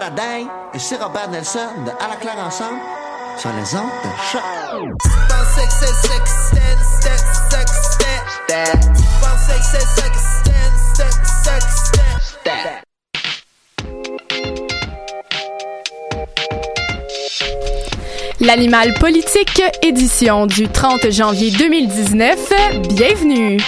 A day? Ici Robert Nelson de À la claire ensemble sur les ondes de choc. L'animal politique, édition du 30 janvier 2019. Bienvenue!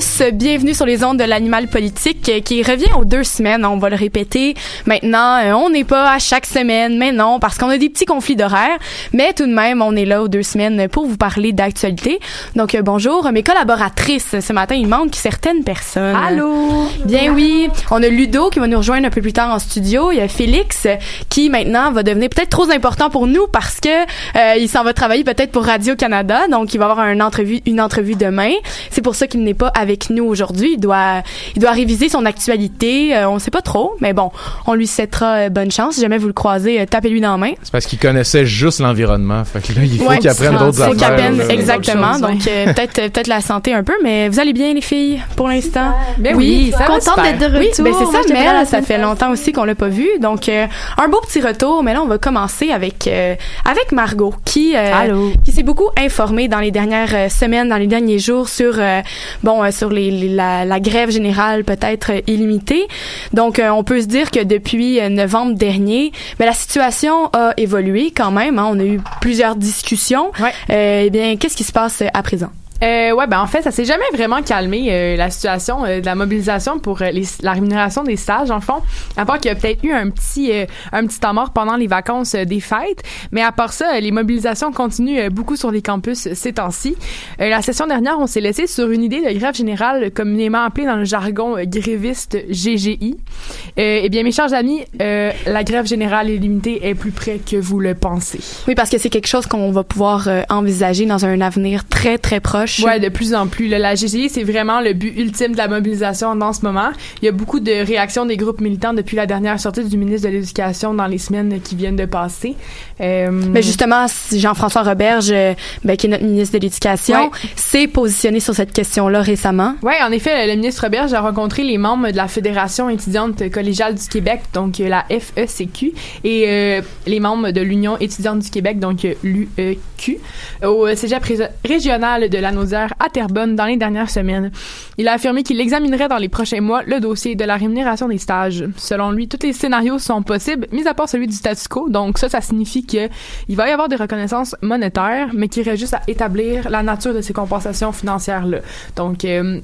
Tous, bienvenue sur les ondes de l'animal politique euh, qui revient aux deux semaines, on va le répéter. Maintenant, euh, on n'est pas à chaque semaine, mais non, parce qu'on a des petits conflits d'horaire, mais tout de même, on est là aux deux semaines pour vous parler d'actualité. Donc euh, bonjour, mes collaboratrices. Ce matin, il manque certaines personnes. Allô? Bien oui, on a Ludo qui va nous rejoindre un peu plus tard en studio. Il y a Félix qui maintenant va devenir peut-être trop important pour nous parce que euh, il s'en va travailler peut-être pour Radio Canada, donc il va avoir une entrevue, une entrevue demain. C'est pour ça qu'il n'est pas avec nous aujourd'hui. Il doit, il doit réviser son actualité. Euh, on sait pas trop, mais bon, on lui souhaitera euh, bonne chance. Si jamais vous le croisez, euh, tapez-lui dans la main. C'est parce qu'il connaissait juste l'environnement. Fait que là, il faut Ouais, qu'il apprenne d'autres faut qu'il affaires. apprenne, exactement. Donc euh, peut-être, peut-être la santé un peu, mais vous allez bien les filles pour l'instant? Ben oui, ça va contente d'être de retour. Oui, ben c'est ça, la Ça fait longtemps aussi qu'on l'a pas vu. Donc euh, un beau petit retour. Mais là, on va commencer avec euh, avec Margot qui euh, qui s'est beaucoup informée dans les dernières euh, semaines, dans les derniers jours sur euh, bon euh, sur les, les- la, la grève générale peut-être illimitée. Donc euh, on peut se dire que depuis euh, novembre dernier, mais la situation a évolué quand même. hein. On a eu plusieurs discussions. Ouais. Euh, eh bien, qu'est-ce qui se passe à présent? Euh, ouais, ben en fait, ça s'est jamais vraiment calmé euh, la situation euh, de la mobilisation pour euh, les, la rémunération des stages, en fond. À part qu'il y a peut-être eu un petit euh, un petit temps mort pendant les vacances euh, des fêtes, mais à part ça, les mobilisations continuent beaucoup sur les campus ces temps-ci. La session dernière, on s'est laissé sur une idée de grève générale communément appelée dans le jargon gréviste GGI. Eh bien, mes chers amis, la grève générale illimitée est plus près que vous le pensez. Oui, parce que c'est quelque chose qu'on va pouvoir envisager dans un avenir très, très proche. Ouais, de plus en plus. là. la GGI, c'est vraiment le but ultime de la mobilisation dans ce moment. Il y a beaucoup de réactions des groupes militants depuis la dernière sortie du ministre de l'Éducation dans les semaines qui viennent de passer. Euh, Mais justement, Jean-François Roberge, euh, ben, qui est notre ministre de l'Éducation, Ouais. s'est positionné sur cette question-là récemment. Ouais, en effet, le ministre Roberge a rencontré les membres de la Fédération étudiante collégiale du Québec, donc euh, la FECQ, et euh, les membres de l'Union étudiante du Québec, donc l'UEQ, au cégep ré- régional de la À Terrebonne dans les dernières semaines. Il a affirmé qu'il examinerait dans les prochains mois le dossier de la rémunération des stages. Selon lui, tous les scénarios sont possibles, mis à part celui du statu quo. Donc ça, ça signifie que il va y avoir des reconnaissances monétaires, mais qu'il reste juste à établir la nature de ces compensations financières-là. Donc, euh,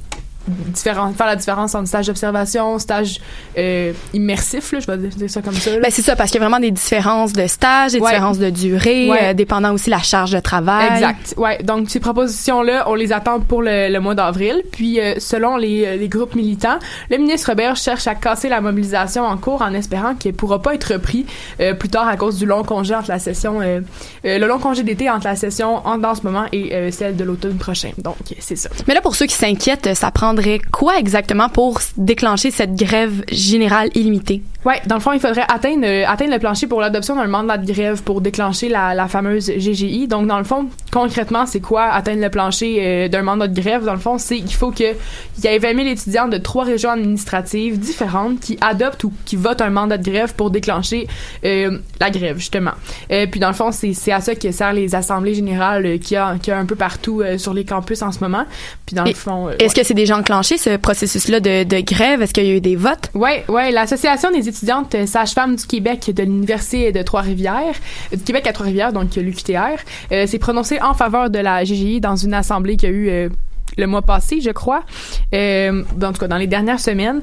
différent, faire la différence entre stage d'observation, stage euh, immersif, là, je vais dire ça comme ça. là. Ben, c'est ça, parce qu'il y a vraiment des différences de stage, des Ouais. différences de durée, Ouais. euh, dépendant aussi la charge de travail. Exact. Ouais. Donc ces propositions-là, on les attend pour le, le mois d'avril. Puis euh, selon les, euh, les groupes militants, le ministre Robert cherche à casser la mobilisation en cours en espérant qu'elle pourra pas être repris euh, plus tard à cause du long congé entre la session, euh, euh, le long congé d'été entre la session en, dans ce moment et euh, celle de l'automne prochain. Donc c'est ça. Mais là, pour ceux qui s'inquiètent, ça quoi exactement pour déclencher cette grève générale illimitée? Ouais, dans le fond, il faudrait atteindre, euh, atteindre le plancher pour l'adoption d'un mandat de grève pour déclencher la, la fameuse GGI. Donc, dans le fond, concrètement, c'est quoi atteindre le plancher euh, d'un mandat de grève? Dans le fond, c'est qu'il faut que il y ait 20 000 étudiants de trois régions administratives différentes qui adoptent ou qui votent un mandat de grève pour déclencher euh, la grève, justement. Puis, dans le fond, c'est à ça que servent les assemblées générales qu'il y, a- qu'il y a un peu partout sur les campus en ce moment. Puis, dans Et le fond... Est-ce que c'est déjà enclenché, ce processus-là de, de grève? Est-ce qu'il y a eu des votes? Ouais, ouais, l'association des étudiantes euh, sages-femmes du Québec de l'université de Trois-Rivières, euh, du Québec à Trois-Rivières, donc euh, l'UQTR, s'est prononcée en faveur de la GGI dans une assemblée qu'il y a eu le mois passé, je crois, en tout cas dans les dernières semaines.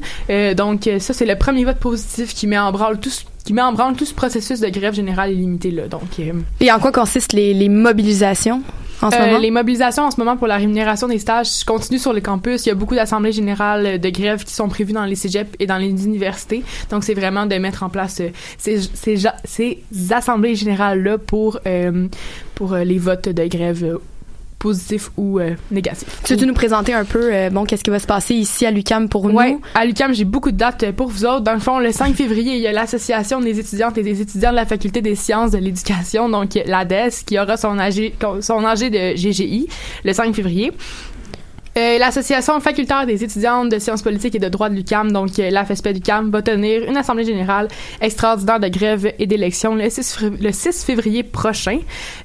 Donc ça, c'est le premier vote positif qui met en branle tout ce qui met en branle tout ce processus de grève générale illimitée là. Donc Et en quoi consistent les mobilisations? En ce euh, moment? les mobilisations en ce moment pour la rémunération des stages continuent sur les campus. Il y a beaucoup d'assemblées générales de grève qui sont prévues dans les cégeps et dans les universités. Donc, c'est vraiment de mettre en place euh, ces, ces, ces assemblées générales-là pour, euh, pour euh, les votes de grève positifs ou euh, négatifs. Tu veux nous présenter un peu, euh, bon, qu'est-ce qui va se passer ici à l'UCAM pour nous? Ouais, à l'UQAM, j'ai beaucoup de dates pour vous autres. Dans le fond, le 5 février, il y a l'Association des étudiantes et des étudiants de la Faculté des sciences de l'éducation, donc l'ADES, qui aura son AG, son AG de GGI le 5 février. Euh, L'Association facultaire des étudiantes de sciences politiques et de droit de l'UCAM, donc euh, la va tenir une assemblée générale extraordinaire de grève et d'élection le 6, fév- le 6 février prochain.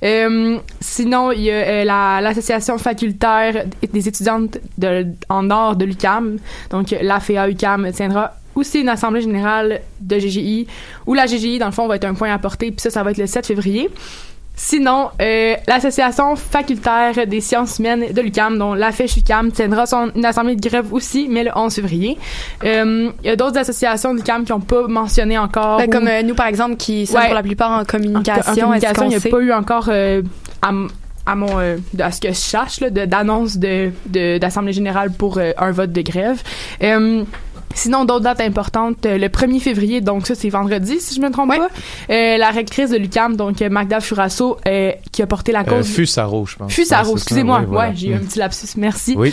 Euh, sinon, il y a euh, la- l'Association facultaire des étudiantes de, en nord de l'UCAM, donc euh, l'AFEA UCAM tiendra aussi une assemblée générale de GGI, où la GGI, dans le fond, va être un point à porter, puis ça, ça va être le 7 février. Sinon, euh, l'association facultaire des sciences humaines de l'UCAM, dont la UCAM, tiendra son, une assemblée de grève aussi, mais le 11 février. Euh, Il y a d'autres associations de l'UCAM qui n'ont pas mentionné encore. Ben, ou- comme euh, nous, par exemple, qui sommes Ouais. pour la plupart en communication. en communication, il n'y a sait? pas eu encore, euh, à, mon, euh, à ce que je de- d'annonce de, de, d'assemblée générale pour euh, un vote de grève. Sinon, d'autres dates importantes, euh, le 1er février, donc ça c'est vendredi si je me trompe Ouais. pas, euh, la rectrice de l'UCAM, donc euh, Magda Furasso, euh, qui a porté la Euh, cause... Fusaro, je pense. Fusaro, Ouais, excusez-moi, ouais, voilà. ouais, j'ai eu un petit lapsus, merci. Oui.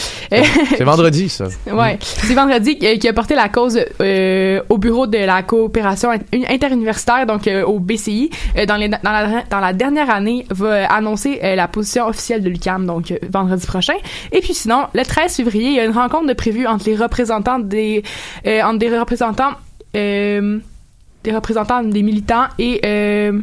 C'est vendredi, ça. Ouais, c'est vendredi euh, qui a porté la cause euh, au bureau de la coopération in- interuniversitaire, donc euh, au BCI, euh, dans, les, dans, la, dans la dernière année, va annoncer euh, la position officielle de l'UCAM, donc euh, vendredi prochain. Et puis sinon, le 13 février, il y a une rencontre de prévue entre les représentants des, euh, entre des représentants, euh, des représentants des militants et euh,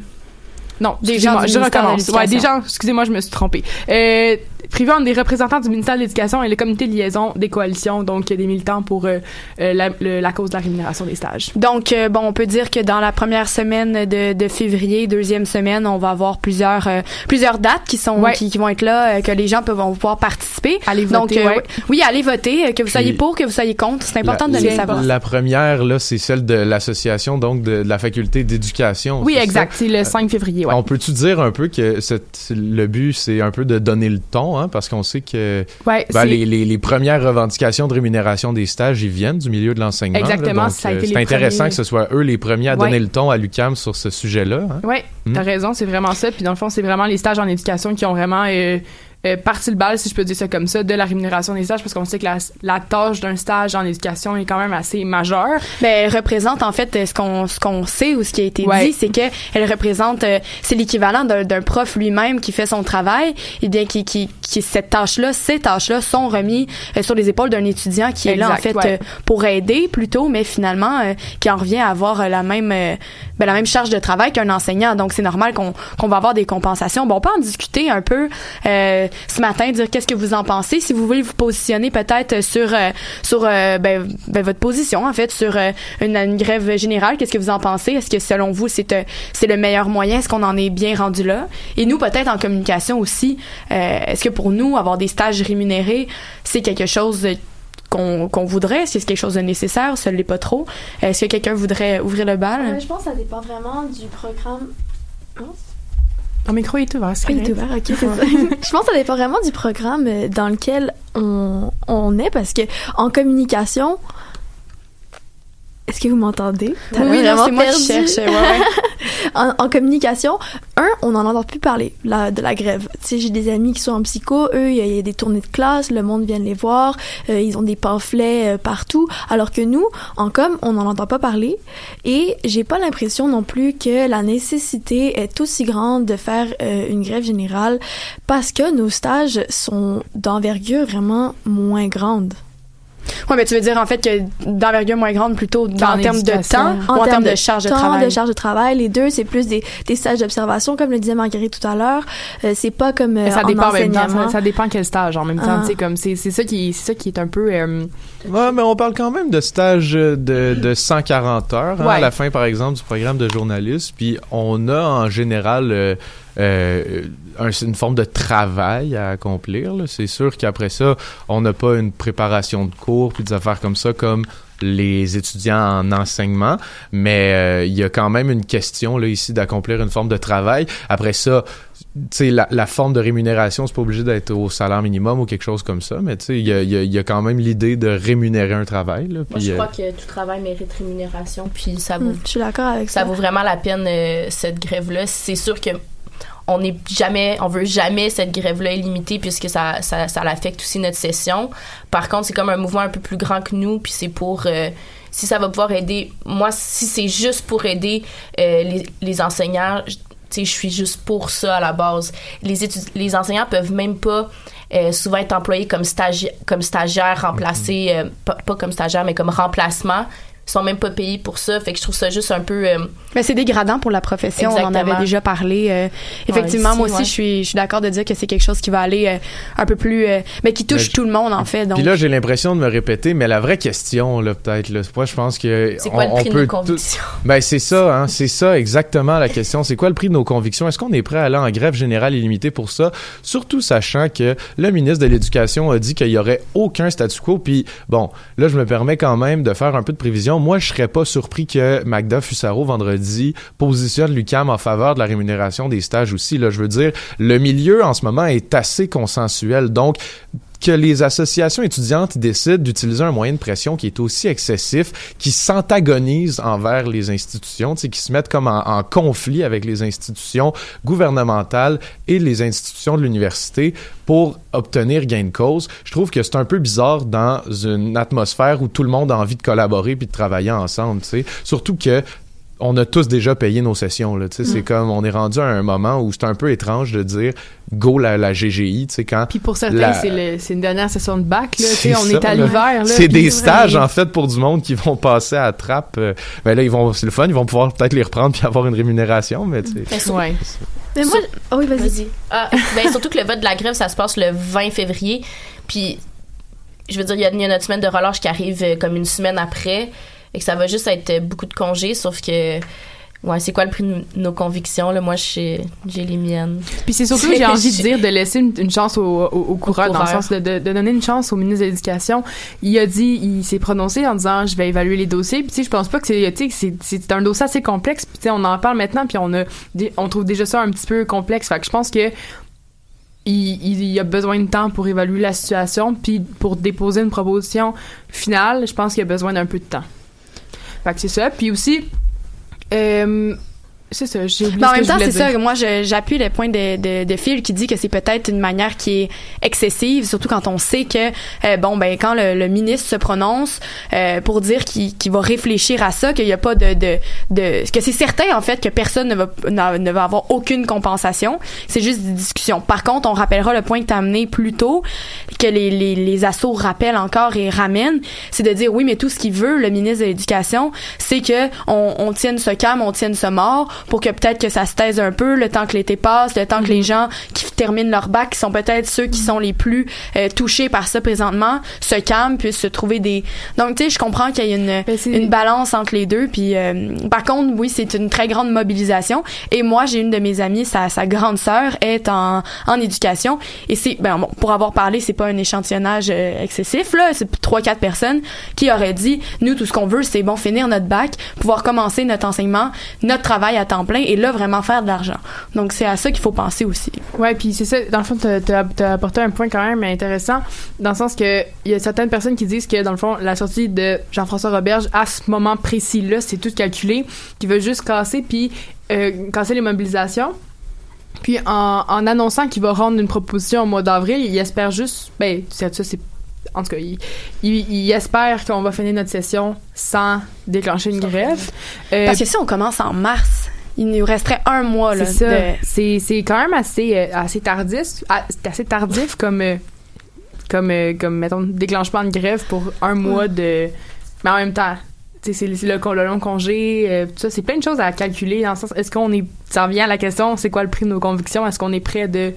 non, Des gens je recommence. Ouais, des gens, excusez-moi, je me suis trompée. Euh, privé entre des représentants du ministère de l'Éducation et le comité de liaison des coalitions, donc des militants pour euh, euh, la, le- la cause de la rémunération des stages. Donc, euh, bon, on peut dire que dans la première semaine de, de février, deuxième semaine, on va avoir plusieurs euh, plusieurs dates qui sont Ouais. qui, qui vont être là, euh, que les gens peuvent vont pouvoir participer. Allez Donc, voter, euh, ouais. oui, allez voter, euh, que vous soyez Puis- pour, que vous soyez contre, c'est important de la, le c'est savoir. La première, là, c'est celle de l'association, donc de, de la faculté d'éducation. Oui, exact, c'est le 5 février, ouais. On peut-tu dire un peu que cette, le but, c'est un peu de donner le ton, hein, parce qu'on sait que Ouais, ben, les, les, les premières revendications de rémunération des stages, ils viennent du milieu de l'enseignement. là. Exactement, donc, ça a euh, été c'est intéressant premiers- que ce soit eux les premiers à Ouais. donner le ton à l'UCAM sur ce sujet-là. hein. Hmm. t'as raison, c'est vraiment ça. Puis dans le fond, c'est vraiment les stages en éducation qui ont vraiment euh, euh, partie le bal, si je peux dire ça comme ça, de la rémunération des stages, parce qu'on sait que la, la tâche d'un stage en éducation est quand même assez majeure. Ben, elle représente en fait ce qu'on ce qu'on sait ou ce qui a été Ouais. dit, c'est que elle représente euh, c'est l'équivalent d'un prof lui-même qui fait son travail et bien qui qui, qui cette tâche-là, ces tâches-là sont remis euh, sur les épaules d'un étudiant qui est là en fait ouais. euh, pour aider plutôt, mais finalement euh, qui en revient à avoir euh, la même euh, ben, la même charge de travail qu'un enseignant. Donc c'est normal qu'on qu'on va avoir des compensations. Bon, on peut en discuter un peu euh, ce matin, dire qu'est-ce que vous en pensez. Si vous voulez vous positionner peut-être sur euh, sur euh, ben, ben, votre position en fait sur euh, une, grève générale, qu'est-ce que vous en pensez? Est-ce que selon vous c'est c'est le meilleur moyen? Est-ce qu'on en est bien rendu là? Et nous peut-être en communication aussi, est-ce que pour nous avoir des stages rémunérés c'est quelque chose qu'on qu'on voudrait? Est-ce que c'est quelque chose de nécessaire? Ça l'est pas trop. Est-ce que quelqu'un voudrait ouvrir le bal? Je pense que ça dépend vraiment du programme. Ton micro est ouvert, c'est il est ouvert, ok, c'est ça. je pense que ça dépend vraiment du programme euh, dans lequel on, on est parce que en communication. Est-ce que vous m'entendez? Oui, c'est moi qui cherche. ouais, ouais. en, en communication, un, on n'en entend plus parler la, de la grève. Tu sais, j'ai des amis qui sont en psycho, eux, il y, a- il y a des tournées de classe, le monde vient les voir, euh, ils ont des pamphlets euh, partout, alors que nous, en com, on n'en entend pas parler. Et j'ai pas l'impression non plus que la nécessité est aussi grande de faire euh, une grève générale parce que nos stages sont d'envergure vraiment moins grande. Ouais, mais tu veux dire en fait que d'envergure moins grande plutôt en termes de temps ou en termes de, charge de temps, travail? de charge de travail. Les deux, c'est plus des, des stages d'observation, comme le disait Marguerite tout à l'heure. Euh, c'est pas comme euh, ça en dépend en même temps, ça, ça dépend quel stage en même temps, Ah. comme c'est c'est ça qui c'est ça qui est un peu euh, Ouais, mais on parle quand même de stages de, de 140 heures hein, Ouais. à la fin, par exemple, du programme de journaliste. Puis on a en général euh, un- une forme de travail à accomplir. C'est sûr qu'après ça, on n'a pas une préparation de cours puis des affaires comme ça comme les étudiants en enseignement, mais euh, il y a quand même une question là ici d'accomplir une forme de travail. Après ça, tu sais, la, la forme de rémunération, c'est pas obligé d'être au salaire minimum ou quelque chose comme ça, mais tu sais, il y a, y a- il y a quand même l'idée de rémunérer un travail. Là, Moi, je euh, crois que tout travail mérite rémunération, puis ça vaut, Hmm, je suis d'accord avec ça. ça vaut vraiment la peine, euh, cette grève-là. C'est sûr que on n'est jamais, on veut jamais cette grève-là illimitée puisque ça, ça, ça l'affecte aussi notre session. Par contre, c'est comme un mouvement un peu plus grand que nous, puis c'est pour, euh, si ça va pouvoir aider, moi, si c'est juste pour aider euh, les, les enseignants, je- tu sais, je suis juste pour ça à la base. Les, étud- les enseignants peuvent même pas euh, souvent être employés comme, stagi comme stagiaires remplacés, euh, pas, pas comme stagiaires, mais comme remplacement. Ils sont même pas payés pour ça. Fait que je trouve ça juste un peu. euh, Mais c'est dégradant pour la profession. On en avait déjà parlé. euh, effectivement, Ouais, moi aussi, ouais. je suis, je suis d'accord de dire que c'est quelque chose qui va aller euh, un peu plus, euh, mais qui touche Mais- tout le monde en fait. Donc, Puis là, j'ai l'impression de me répéter, mais la vraie question, là, peut-être, là, moi, je pense que c'est quoi on, le prix on de peut nos tout- convictions? Ben c'est ça, hein, c'est ça exactement la question. C'est quoi le prix de nos convictions? Est-ce qu'on est prêt à aller en grève générale illimitée pour ça? Surtout sachant que le ministre de l'Éducation a dit qu'il y aurait aucun statu quo. Puis bon, là je me permets quand même de faire un peu de prévision. Moi, je serais pas surpris que Magda Fussaro vendredi positionne l'UCAM en faveur de la rémunération des stages aussi. Là, je veux dire, le milieu en ce moment est assez consensuel, donc que les associations étudiantes décident d'utiliser un moyen de pression qui est aussi excessif, qui s'antagonise envers les institutions, qui se mettent comme en, conflit avec les institutions gouvernementales et les institutions de l'université pour obtenir gain de cause. Je trouve que c'est un peu bizarre dans une atmosphère où tout le monde a envie de collaborer puis de travailler ensemble, tu sais. Surtout que on a tous déjà payé nos sessions. Là, tu sais, C'est comme on est rendu à un moment où c'est un peu étrange de dire go la, la GGI. tu sais, Quand Puis pour certains, La- c'est le- c'est une dernière session de bac. Là, on ça, est à là. l'hiver. là, C'est des stages, en fait, pour du monde qui vont passer à la trappe. Euh, ben là, ils vont, c'est le fun, ils vont pouvoir peut-être les reprendre puis avoir une rémunération, mais tu sais. Mais sur- Ouais. Mais moi, oh oui, vas-y. Vas-y. Ah, ben, surtout que le vote de la grève, ça se passe le 20 février. Puis, je veux dire, il y a, il y a notre semaine de relâche qui arrive euh, comme une semaine après. Et que ça va juste être euh, beaucoup de congés, sauf que. Ouais, c'est quoi le prix de nos convictions? Là? Moi, j'ai les miennes. Puis c'est surtout, j'ai envie de dire, de laisser une, une chance au, au, au coureur, dans le sens de, de, de donner une chance au ministre de l'Éducation. Il a dit, il s'est prononcé en disant, je vais évaluer les dossiers. Puis tu sais, je pense pas que c'est, un dossier assez complexe. Puis tu sais, on en parle maintenant, puis on a, on trouve déjà ça un petit peu complexe. Fait que je pense que il, il y a besoin de temps pour évaluer la situation, puis pour déposer une proposition finale, je pense qu'il y a besoin d'un peu de temps. Fait que c'est ça. Puis aussi, euh, C'est ça, j'ai oublié Mais en même temps, c'est ça. Moi, j'appuie le point de, de, de Phil qui dit que c'est peut-être une manière qui est excessive, surtout quand on sait que, euh, bon, ben, quand le, le ministre se prononce euh, pour dire qu'il qu'il va réfléchir à ça, qu'il n'y a pas de, de, de, que c'est certain, en fait, que personne ne va, ne va avoir aucune compensation. C'est juste des discussions. Par contre, on rappellera le point que tu as amené plus tôt, que les, les, les assos rappellent encore et ramènent, c'est de dire, oui, mais tout ce qu'il veut, le ministre de l'Éducation, c'est que on, on tienne ce calme, on tienne ce mort, pour que peut-être que ça se taise un peu, le temps que l'été passe, le temps que les gens qui terminent leur bac, qui sont peut-être ceux qui sont les plus euh, touchés par ça présentement, se calment, puissent se trouver des... Donc, tu sais, je comprends qu'il y a une, Ben, une balance entre les deux, puis euh, par contre, oui, c'est une très grande mobilisation, et moi, j'ai une de mes amies, sa, sa grande sœur est en, en éducation, et c'est, ben bon, pour avoir parlé, c'est pas un échantillonnage euh, excessif, là, c'est trois, quatre personnes qui auraient dit, nous, tout ce qu'on veut, c'est bon, finir notre bac, pouvoir commencer notre enseignement, notre travail à temps plein, et là, vraiment faire de l'argent. Donc, c'est à ça qu'il faut penser aussi. Ouais, puis c'est ça. Dans le fond, t'as, t'as apporté un point quand même intéressant, dans le sens que il y a certaines personnes qui disent que dans le fond, la sortie de Jean-François Roberge à ce moment précis-là, c'est tout calculé, qui veut juste casser puis euh, casser les mobilisations. Puis en, en annonçant qu'il va rendre une proposition au mois d'avril, il espère juste, ben ça, c'est en tout cas, il, il, il espère qu'on va finir notre session sans déclencher une grève. Euh, Parce que si on commence en mars, il nous resterait un mois, là. c'est ça. de- C'est, c'est quand même assez, euh, assez tardif. ah, c'est assez tardif comme, euh, comme, euh, comme, mettons, déclenchement de grève pour un mois de. Mais en même temps, c'est, c'est le, long congé, tout ça. C'est plein de choses à calculer dans le sens. Est-ce qu'on est. Ça revient à la question, c'est quoi le prix de nos convictions? Est-ce qu'on est prêt de,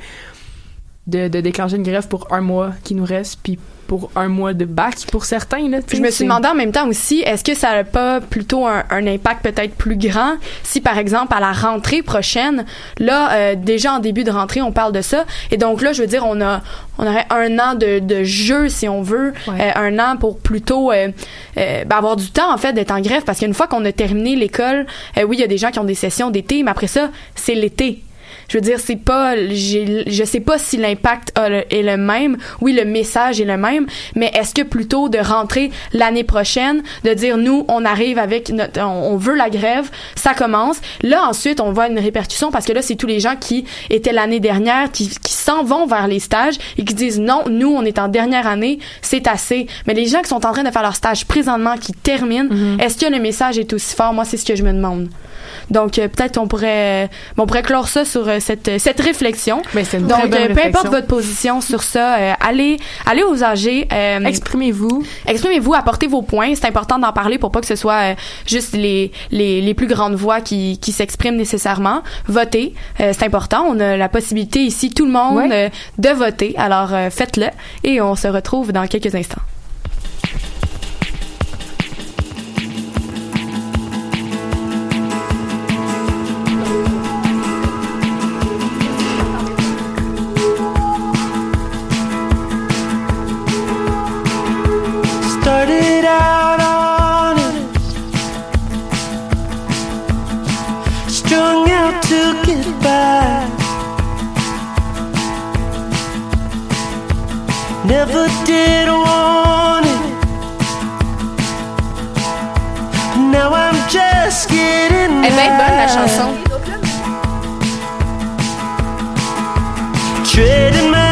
de, de déclencher une grève pour un mois qui nous reste, puis pour un mois de bac pour certains, là? je me suis demandé en même temps aussi, est-ce que ça n'a pas plutôt un, un impact peut-être plus grand si, par exemple, à la rentrée prochaine, là, euh, déjà en début de rentrée, on parle de ça, et donc là, je veux dire, on a, on aurait un an de, de jeu, si on veut, Ouais. euh, un an pour plutôt euh, ben, avoir du temps, en fait, d'être en grève, parce qu'une fois qu'on a terminé l'école, oui, il y a des gens qui ont des sessions d'été, mais après ça, c'est l'été. Je veux dire, c'est pas, j'ai, je sais pas si l'impact est le même. Oui, le message est le même, mais est-ce que plutôt de rentrer l'année prochaine, de dire nous, on arrive avec notre, on, veut la grève, ça commence. Là, ensuite, on voit une répercussion parce que là, c'est tous les gens qui étaient l'année dernière, qui, qui s'en vont vers les stages et qui disent non, nous, on est en dernière année, c'est assez. Mais les gens qui sont en train de faire leur stage présentement, qui terminent, est-ce que le message est aussi fort? Moi, c'est ce que je me demande. Donc, euh, peut-être on pourrait, on pourrait clore ça sur euh, cette, cette réflexion. Mais c'est une Donc, euh, peu importe votre position sur ça, euh, allez, allez aux âgés. euh, Exprimez-vous. Exprimez-vous, apportez vos points. C'est important d'en parler pour pas que ce soit euh, juste les, les, les plus grandes voix qui, qui s'expriment nécessairement. Votez, euh, c'est important. On a la possibilité ici, tout le monde, Ouais. euh, de voter. Alors euh, faites-le et on se retrouve dans quelques instants. Never did want it. Now I'm just getting Elle va être bonne la chanson. Trading my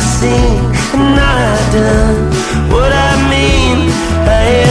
is all I sing and all I done, what I mean, I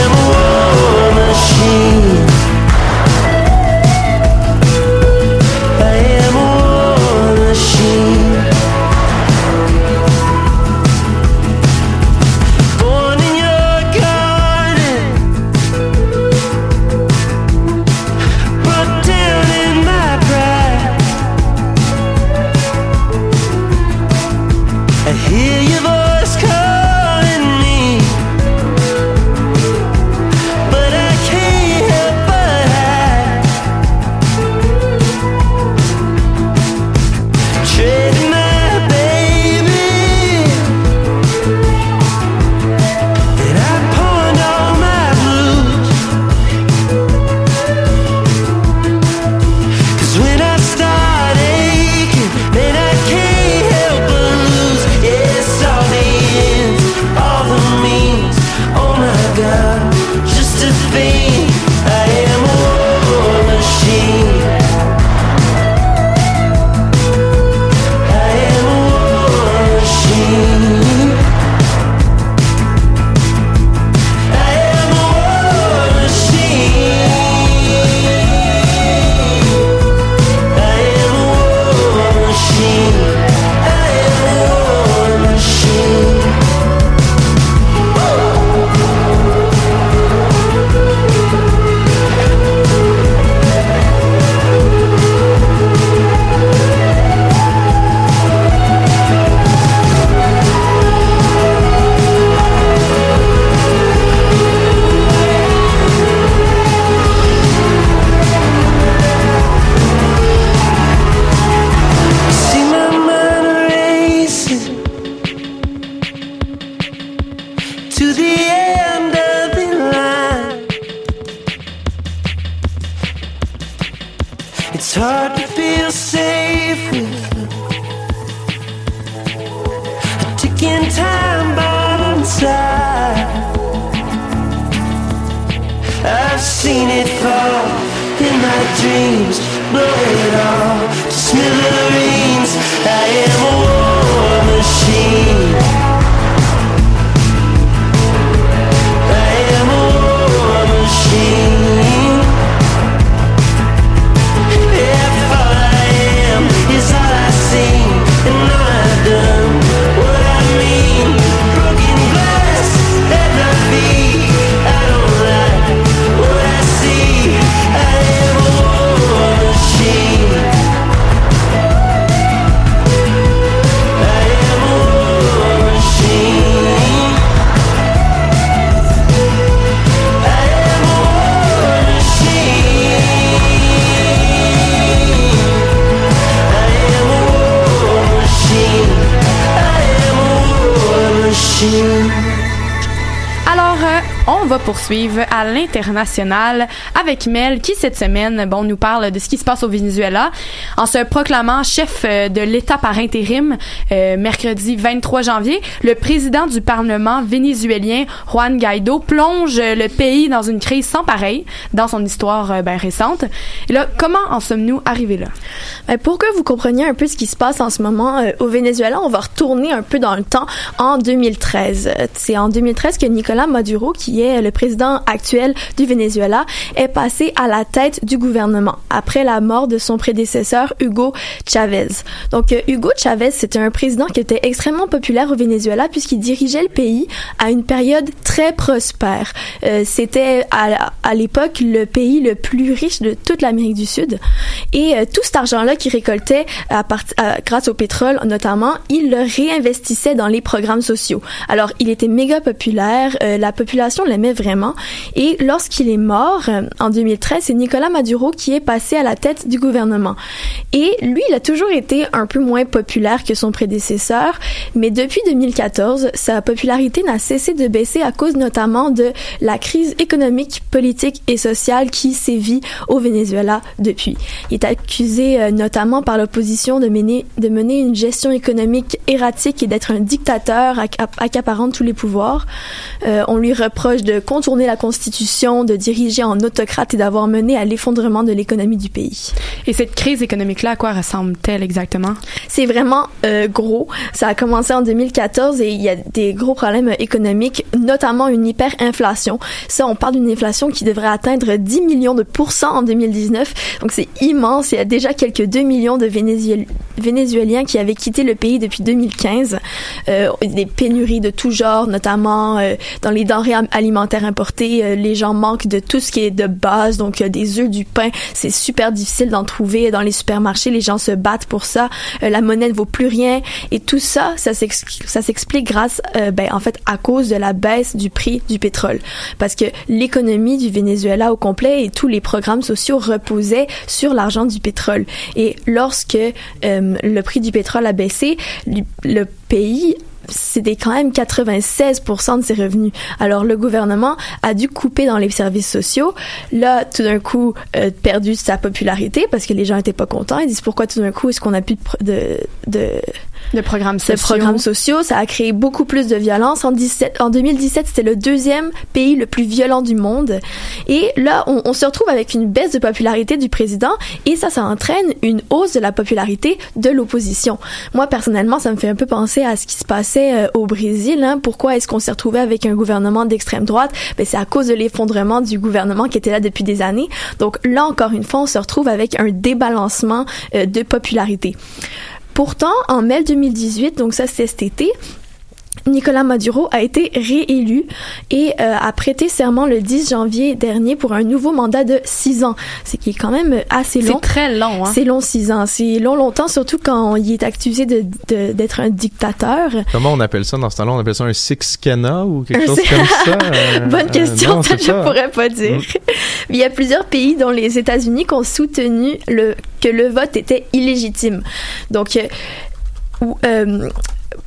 avec Mel qui cette semaine bon nous parle de ce qui se passe au Venezuela en se proclamant chef euh, de l'État par intérim euh, mercredi 23 janvier. Le président du Parlement vénézuélien Juan Guaido plonge le pays dans une crise sans pareil dans son histoire euh, récente et là comment en sommes-nous arrivés là? Ben, pour que vous compreniez un peu ce qui se passe en ce moment euh, au Venezuela, on va retourner un peu dans le temps en 2013. Euh, C'est en 2013 que Nicolas Maduro, qui est le président actuel du Venezuela, est passé à la tête du gouvernement après la mort de son prédécesseur Hugo Chavez. Donc euh, Hugo Chavez, c'était un président qui était extrêmement populaire au Venezuela puisqu'il dirigeait le pays à une période très prospère. C'était à, à l'époque le pays le plus riche de toute l'Amérique et euh, tout cet argent-là qu'il récoltait à grâce au pétrole notamment, il le réinvestissait dans les programmes sociaux. Alors, il était méga populaire, euh, la population l'aimait vraiment. Et lorsqu'il est mort euh, en 2013, c'est Nicolas Maduro qui est passé à la tête du gouvernement. Et lui, il a toujours été un peu moins populaire que son prédécesseur, mais depuis 2014, sa popularité n'a cessé de baisser à cause notamment de la crise économique, politique et sociale qui sévit au Venezuela depuis. Il est accusé euh, notamment par l'opposition de mener, de mener une gestion économique erratique et d'être un dictateur acca- accaparant tous les pouvoirs. Euh, on lui reproche de contourner la constitution, de diriger en autocrate et d'avoir mené à l'effondrement de l'économie du pays. et cette crise économique là à quoi ressemble-t-elle exactement? C'est vraiment euh, gros. Ça a commencé en 2014 et il y a des gros problèmes économiques, notamment une hyperinflation. Ça, on parle d'une inflation qui devrait atteindre 10 millions de pourcents en 2019. Donc c'est immense. Il y a déjà quelques 2 millions de Vénézuél- Vénézuéliens qui avaient quitté le pays depuis 2015. Euh, des pénuries de tout genre, notamment euh, dans les denrées alimentaires importées. Euh, les gens manquent de tout ce qui est de base, donc des œufs, du pain. C'est super difficile d'en trouver dans les supermarchés. Les gens se battent pour ça. La monnaie ne vaut plus rien. Et tout ça, ça s'ex- ça s'explique grâce, ben, en fait, à cause de la baisse du prix du pétrole. Parce que l'économie du Venezuela au complet et tous les programmes sociaux sur l'argent du pétrole. Et lorsque euh, le prix du pétrole a baissé, le, pays c'était quand même 96% de ses revenus. Alors le gouvernement a dû couper dans les services sociaux. Là, tout d'un coup, euh, perdu sa popularité parce que les gens étaient pas contents. Ils disent pourquoi tout d'un coup est-ce qu'on a plus de de programmes de sociaux programmes sociaux. Ça a créé beaucoup plus de violence. En, 17, en 2017, c'était le deuxième pays le plus violent du monde. Et là, on, on se retrouve avec une baisse de popularité du président et ça, ça entraîne une hausse de la popularité de l'opposition. Moi, personnellement, ça me fait un peu penser à ce qui se passait euh, au Brésil. Hein. Pourquoi est-ce qu'on s'est retrouvé avec un gouvernement d'extrême droite? Ben, c'est à cause de l'effondrement du gouvernement qui était là depuis des années. Donc là, encore une fois, on se retrouve avec un débalancement euh, de popularité. Pourtant, en mai 2018, donc ça c'est cet été, Nicolas Maduro a été réélu et euh, a prêté serment le 10 janvier dernier pour un nouveau mandat de six ans. C'est qui est quand même assez long. c'est très long hein C'est long six ans. C'est long longtemps, surtout quand il est accusé de- de- d'être un dictateur. Comment on appelle ça dans ce temps-là? On appelle ça un six-cana ou quelque chose comme ça? Euh, Bonne euh, question, non, ça c'est je pourrais pas dire. Mm. Il y a plusieurs pays dont les États-Unis qui ont soutenu le, que le vote était illégitime. Donc, euh, ou- euh,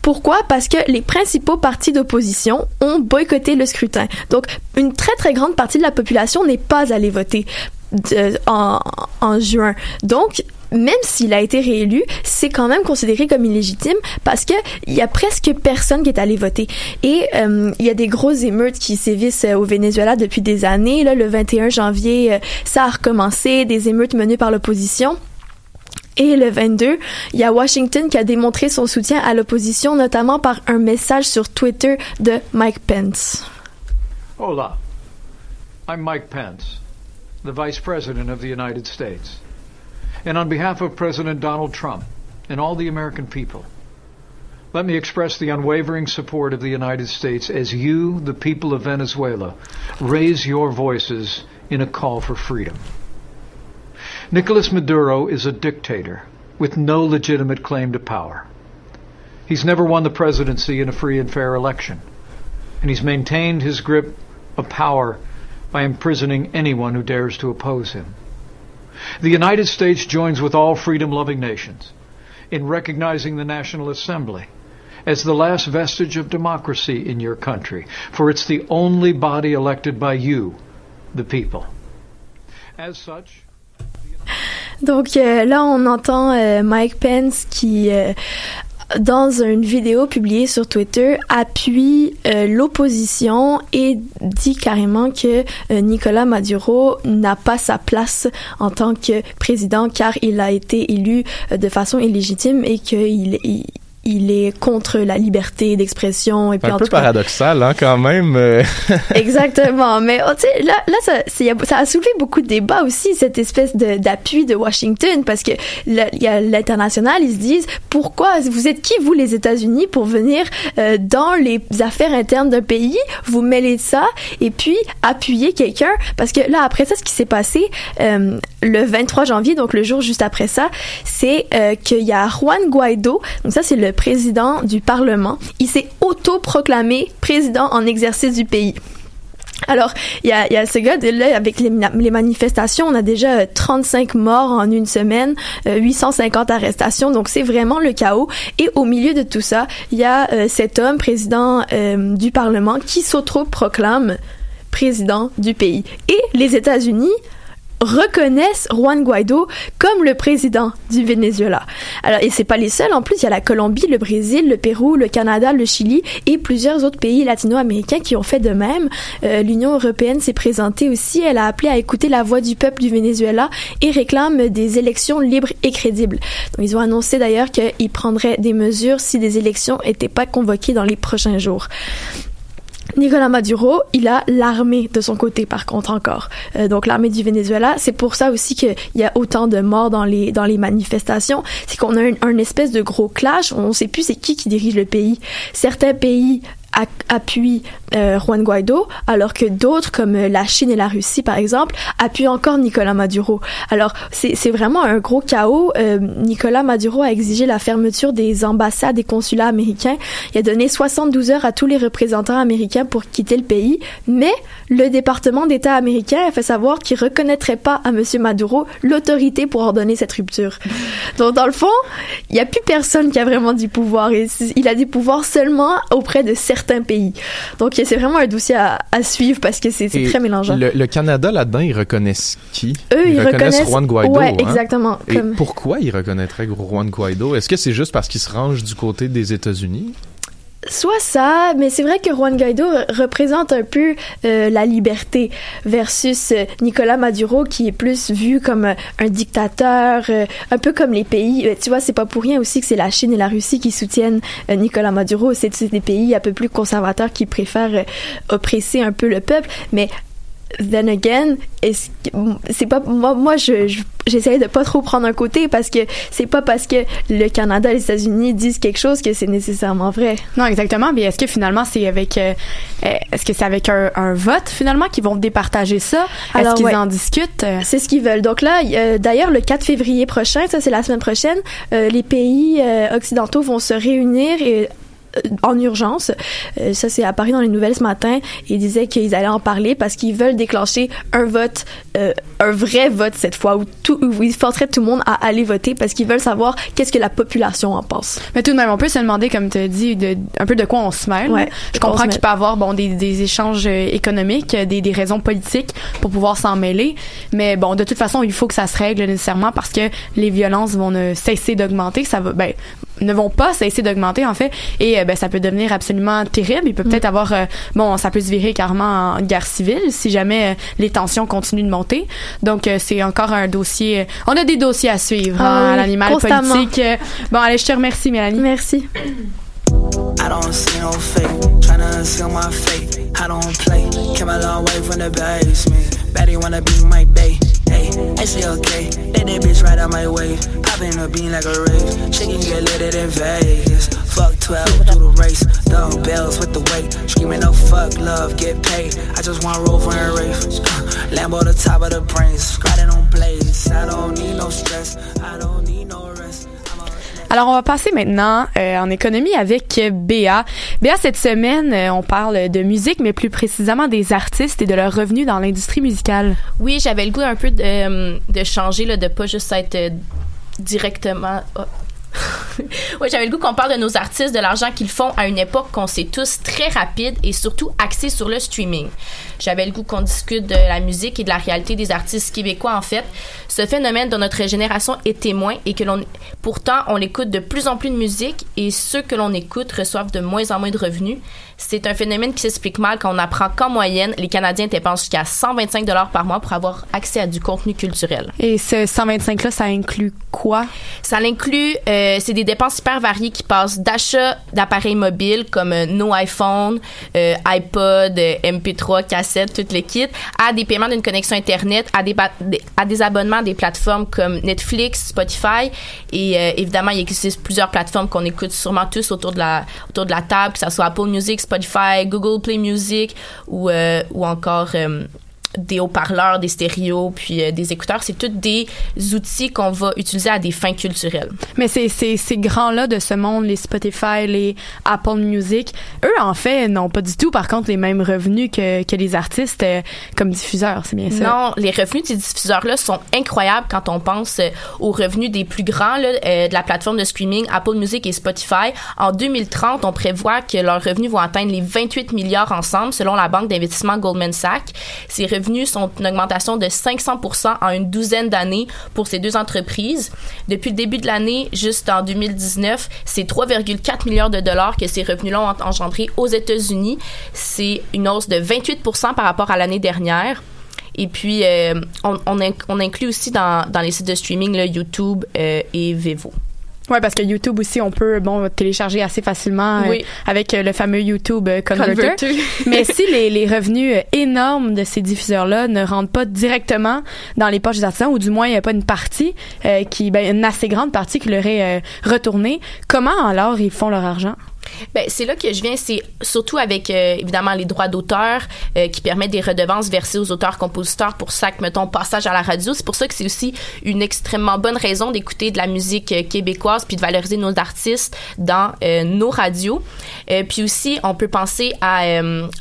pourquoi? Parce que les principaux partis d'opposition ont boycotté le scrutin. Donc, une très très grande partie de la population n'est pas allée voter de- en, juin. Donc, même s'il a été réélu, c'est quand même considéré comme illégitime parce que il y a presque personne qui est allé voter. Et euh, il y a des grosses émeutes qui sévissent euh, au Venezuela depuis des années. Là, le 21 janvier, euh, ça a recommencé, des émeutes menées par l'opposition. Et le 22, il y a Washington qui a démontré son soutien à l'opposition, notamment par un message sur Twitter de Mike Pence. Hola. I'm Mike Pence, the Vice President of the United States. And on behalf of President Donald Trump and all the American people, let me express the unwavering support of the United States as you, the people of Venezuela, raise your voices in a call for freedom. Nicolas Maduro is a dictator with no legitimate claim to power. He's never won the presidency in a free and fair election, and he's maintained his grip of power by imprisoning anyone who dares to oppose him. The United States joins with all freedom loving nations in recognizing the National Assembly as the last vestige of democracy in your country, for it's the only body elected by you, the people. As such, Donc euh, là, on entend euh, Mike Pence qui, euh, dans une vidéo publiée sur Twitter, appuie l'opposition et dit carrément que Nicolas Maduro n'a pas sa place en tant que président car il a été élu de façon illégitime et qu'il il, il est contre la liberté d'expression et puis Un en peu paradoxal, hein, quand même. euh. Exactement, mais oh, tu sais là là ça c'est- ça a soulevé beaucoup de débats aussi cette espèce de d'appui de Washington parce que il y a l'international ils se disent pourquoi vous êtes qui vous les États-Unis pour venir euh, dans les affaires internes d'un pays vous mêler de ça et puis appuyer quelqu'un parce que là après ça ce qui s'est passé euh, le 23 janvier donc le jour juste après ça c'est euh, qu'il y a Juan Guaido donc ça c'est le président du Parlement il s'est autoproclamé président en exercice du pays alors, il y a, ce gars de là, avec les, manifestations, on a déjà euh, 35 morts en une semaine, euh, 850 arrestations, donc c'est vraiment le chaos. Et au milieu de tout ça, il y a euh, cet homme, président euh, du Parlement, qui s'auto-proclame président du pays. Et les États-Unis reconnaissent Juan Guaido comme le président du Venezuela. Alors, et c'est pas les seuls. En plus, il y a la Colombie, le Brésil, le Pérou, le Canada, le Chili et plusieurs autres pays latino-américains qui ont fait de même. Euh, L'Union européenne s'est présentée aussi. Elle a appelé à écouter la voix du peuple du Venezuela et réclame des élections libres et crédibles. Donc, ils ont annoncé d'ailleurs qu'ils prendraient des mesures si des élections n'étaient pas convoquées dans les prochains jours. Nicolas Maduro, il a l'armée de son côté, par contre, encore. Euh, donc, l'armée du Venezuela, c'est pour ça aussi qu'il y a autant de morts dans les, dans les manifestations. C'est qu'on a un, un espèce de gros clash. On ne sait plus c'est qui qui dirige le pays. Certains pays appuient euh, Juan Guaido, alors que d'autres, comme euh, la Chine et la Russie, par exemple, appuient encore Nicolas Maduro. Alors, c'est vraiment un gros chaos. Euh, Nicolas Maduro a exigé la fermeture des ambassades et consulats américains. Il a donné 72 heures à tous les représentants américains pour quitter le pays, mais le département d'État américain a fait savoir qu'il reconnaîtrait pas à Monsieur Maduro l'autorité pour ordonner cette rupture. Donc, dans le fond, il n'y a plus personne qui a vraiment du pouvoir. Il a des pouvoirs seulement auprès de certains pays. Donc, c'est vraiment un dossier à, à suivre parce que c'est très mélangeant. Le, le Canada, là-dedans, ils reconnaissent qui? Eux, ils reconnaissent- Juan Guaido. Ouais, hein? exactement, Et comme- pourquoi ils reconnaîtraient Juan Guaido? Est-ce que c'est juste parce qu'il se range du côté des États-Unis? Soit ça, mais c'est vrai que Juan Guaido re- représente un peu euh, la liberté versus euh, Nicolas Maduro qui est plus vu comme euh, un dictateur, euh, un peu comme les pays. tu vois, c'est pas pour rien aussi que c'est la Chine et la Russie qui soutiennent Nicolas Maduro. C'est des pays un peu plus conservateurs qui préfèrent oppresser un peu le peuple, mais then again, c'est pas moi moi je je- j'essaie de pas trop prendre un côté parce que c'est pas parce que le Canada et les États-Unis disent quelque chose que c'est nécessairement vrai. Non, exactement. Mais est-ce que finalement c'est avec, euh, euh, est-ce que c'est avec un, un vote finalement qu'ils vont départager ça? Est-ce qu'ils ouais. en discutent? C'est ce qu'ils veulent. Donc là, euh, d'ailleurs, le 4 février prochain, ça c'est la semaine prochaine, euh, les pays occidentaux vont se réunir et en urgence. Euh, ça, c'est apparu dans les nouvelles ce matin. Ils disaient qu'ils allaient en parler parce qu'ils veulent déclencher un vote, euh, un vrai vote cette fois, où, tout, où ils forceraient tout le monde à aller voter parce qu'ils veulent savoir qu'est-ce que la population en pense. Mais tout de même, on peut se demander, comme tu as dit, de, un peu de quoi on se mêle. Ouais, Je comprends qu'il peut y avoir bon, des, des échanges euh, économiques, euh, des, des raisons politiques pour pouvoir s'en mêler. Mais bon, de toute façon, il faut que ça se règle nécessairement parce que les violences vont ne cesser d'augmenter. Ça va, ben, ne vont pas cesser d'augmenter, en fait. Et euh, ben, ça peut devenir absolument terrible. Il peut peut-être avoir, euh, bon, ça peut se virer carrément en guerre civile si jamais euh, les tensions continuent de monter. Donc, euh, c'est encore un dossier. euh, on a des dossiers à suivre Ah hein, à oui, l'animal constamment. politique. Euh, Bon, allez, je te remercie, Mélanie. Merci. I don't see no fake, tryna conceal my fate. I don't play, came a long way from the basement. Betty wanna be my bae. Hey, actually okay, let that bitch right out my way. Popping a bean like a rave, she can get lit in Vegas. Fuck 12, do the race, double bells with the weight. Screaming no fuck love, get paid. I just want roll for a race. Uh, Lambo the top of the brains, riding on blaze. I don't need no stress, I don't need. Alors, on va passer maintenant euh, en économie avec Béa. Béa, cette semaine, euh, on parle de musique, mais plus précisément des artistes et de leurs revenus dans l'industrie musicale. Oui, j'avais le goût un peu de, euh, de changer, là, de pas juste être directement. oh. oui, j'avais le goût qu'on parle de nos artistes, de l'argent qu'ils font à une époque qu'on sait tous très rapide et surtout axé sur le streaming. J'avais le goût qu'on discute de la musique et de la réalité des artistes québécois, en fait. Ce phénomène dont notre génération est témoin et que l'on, pourtant, on écoute de plus en plus de musique et ceux que l'on écoute reçoivent de moins en moins de revenus. C'est un phénomène qui s'explique mal quand on apprend qu'en moyenne, les Canadiens dépensent jusqu'à 125 dollars par mois pour avoir accès à du contenu culturel. Et ce 125-là, ça inclut quoi? Ça l'inclut, euh, c'est des dépenses hyper variées qui passent d'achat d'appareils mobiles comme euh, nos iPhone, euh, iPod, euh, MP3, cassette, toutes les kits, à des paiements d'une connexion Internet, à des, des- à des abonnements à des plateformes comme Netflix, Spotify. Et euh, évidemment, il existe plusieurs plateformes qu'on écoute sûrement tous autour de la, autour de la table, que ce soit Apple Music, Spotify, Google Play Music ou, ou encore... des haut-parleurs, des stéréos, puis euh, des écouteurs, c'est tous des outils qu'on va utiliser à des fins culturelles. Mais ces, ces, ces grands-là de ce monde, les Spotify, les Apple Music, eux, en fait, n'ont pas du tout, par contre, les mêmes revenus que, que les artistes euh, comme diffuseurs, c'est bien ça? Non, les revenus de ces diffuseurs-là sont incroyables quand on pense euh, aux revenus des plus grands là, de la plateforme de streaming Apple Music et Spotify. En 2030, on prévoit que leurs revenus vont atteindre les 28 milliards ensemble, selon la banque d'investissement Goldman Sachs. Ces revenus sont une augmentation de 500% en une douzaine d'années pour ces deux entreprises. Depuis le début de l'année, juste en 2019, c'est 3,4 milliards de dollars que ces revenus-là ont engendré aux États-Unis. C'est une hausse de 28% par rapport à l'année dernière. Et puis, euh, on, on, inc- on inclut aussi dans, les sites de streaming YouTube euh, et Vevo. Ouais, parce que YouTube aussi, on peut bon télécharger assez facilement euh, Oui. avec euh, le fameux YouTube euh, Converter. Converter. Mais si les, les revenus énormes de ces diffuseurs-là ne rentrent pas directement dans les poches des artisans, ou du moins il n'y a pas une partie euh, qui, ben, une assez grande partie qui leur est euh, retournée, comment alors ils font leur argent? Ben, c'est là que je viens, c'est surtout avec euh, évidemment les droits d'auteur euh, qui permettent des redevances versées aux auteurs-compositeurs pour chaque, mettons, passage à la radio. C'est pour ça que c'est aussi une extrêmement bonne raison d'écouter de la musique euh, québécoise puis de valoriser nos artistes dans nos radios. Puis aussi, on peut penser à,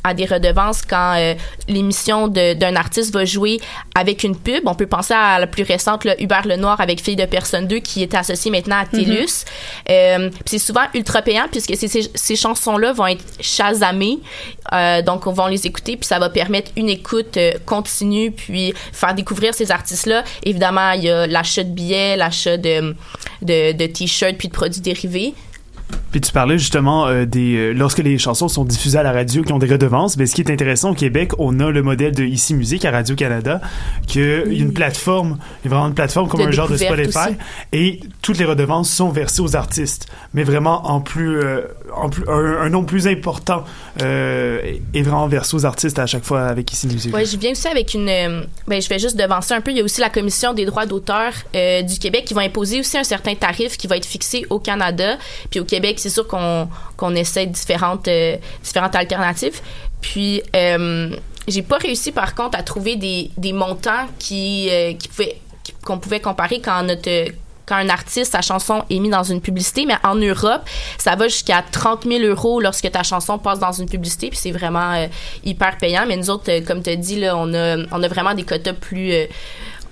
à des redevances quand l'émission d'un artiste va jouer avec une pub. On peut penser à la plus récente, là, Hubert Lenoir avec Fille de personne 2 qui est associé maintenant à TELUS. Euh, puis c'est souvent ultra payant puisque ces, ces, ces chansons-là vont être chasamées. Euh, donc, on va les écouter puis ça va permettre une écoute euh, continue puis faire découvrir ces artistes-là. Évidemment, il y a l'achat de billets, l'achat de, de, de t-shirts puis de produits dérivés. Puis tu parlais justement euh, des euh, lorsque les chansons sont diffusées à la radio qui ont des redevances. Ben, ce qui est intéressant au Québec, on a le modèle de Ici Musique à Radio Canada, que a une plateforme, il y a vraiment une plateforme comme De un genre de Spotify, aussi. et toutes les redevances sont versées aux artistes, mais vraiment en plus, euh, un, un nombre plus important euh, est vraiment versé aux artistes à chaque fois avec Ici Musique. Ouais, je viens aussi avec une. euh, ben, je vais juste devancer un peu. Il y a aussi la Commission des droits d'auteur euh, du Québec qui va imposer aussi un certain tarif qui va être fixé au Canada. Puis au Québec, c'est sûr qu'on qu'on essaie différentes, euh, différentes alternatives. Puis. Euh, j'ai pas réussi par contre à trouver des, des montants qui, qui pouvaient qu'on pouvait comparer quand notre un artiste, sa chanson est mise dans une publicité, mais en Europe, ça va jusqu'à 30 000 euros lorsque ta chanson passe dans une publicité, puis c'est vraiment euh, hyper payant. Mais nous autres, euh, comme tu as dit, on a, on vraiment des quotas plus... euh,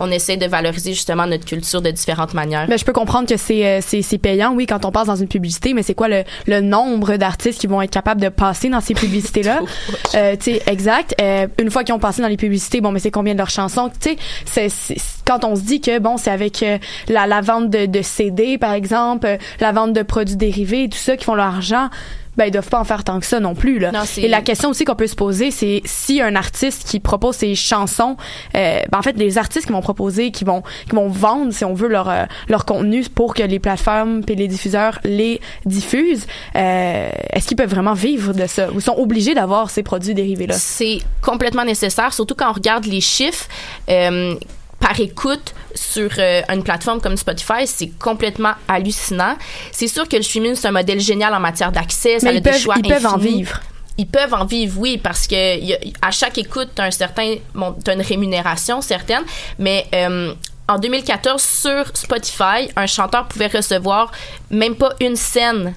on essaie de valoriser justement notre culture de différentes manières. Ben, je peux comprendre que c'est euh, c'est c'est payant, oui, quand on passe dans une publicité, mais c'est quoi le, le nombre d'artistes qui vont être capables de passer dans ces publicités-là? euh, tu sais, exact. Euh, une fois qu'ils ont passé dans les publicités, bon, mais c'est combien de leurs chansons? Tu sais, c'est- c'est- quand on se dit que, bon, c'est avec euh, la, la vente de, de CD, par exemple, euh, la vente de produits dérivés, tout ça, qui font leur argent, ben, ils doivent pas en faire tant que ça non plus, là. Non, Et la question aussi qu'on peut se poser, c'est si un artiste qui propose ses chansons, euh, ben, en fait, les artistes qui vont proposer, qui vont, qui vont vendre, si on veut, leur, euh, leur contenu pour que les plateformes et les diffuseurs les diffusent, euh, est-ce qu'ils peuvent vraiment vivre de ça? Ou sont obligés d'avoir ces produits dérivés-là? C'est complètement nécessaire, surtout quand on regarde les chiffres. Par écoute sur euh, une plateforme comme Spotify, c'est complètement hallucinant. C'est sûr que le streaming, c'est un modèle génial en matière d'accès. Ça Mais a ils des peuvent, choix ils peuvent en vivre. Ils peuvent en vivre, oui, parce que y a- à chaque écoute, tu as un certain, bon, t'as une rémunération certaine, mais euh, en 2014, sur Spotify, un chanteur pouvait recevoir même pas une scène,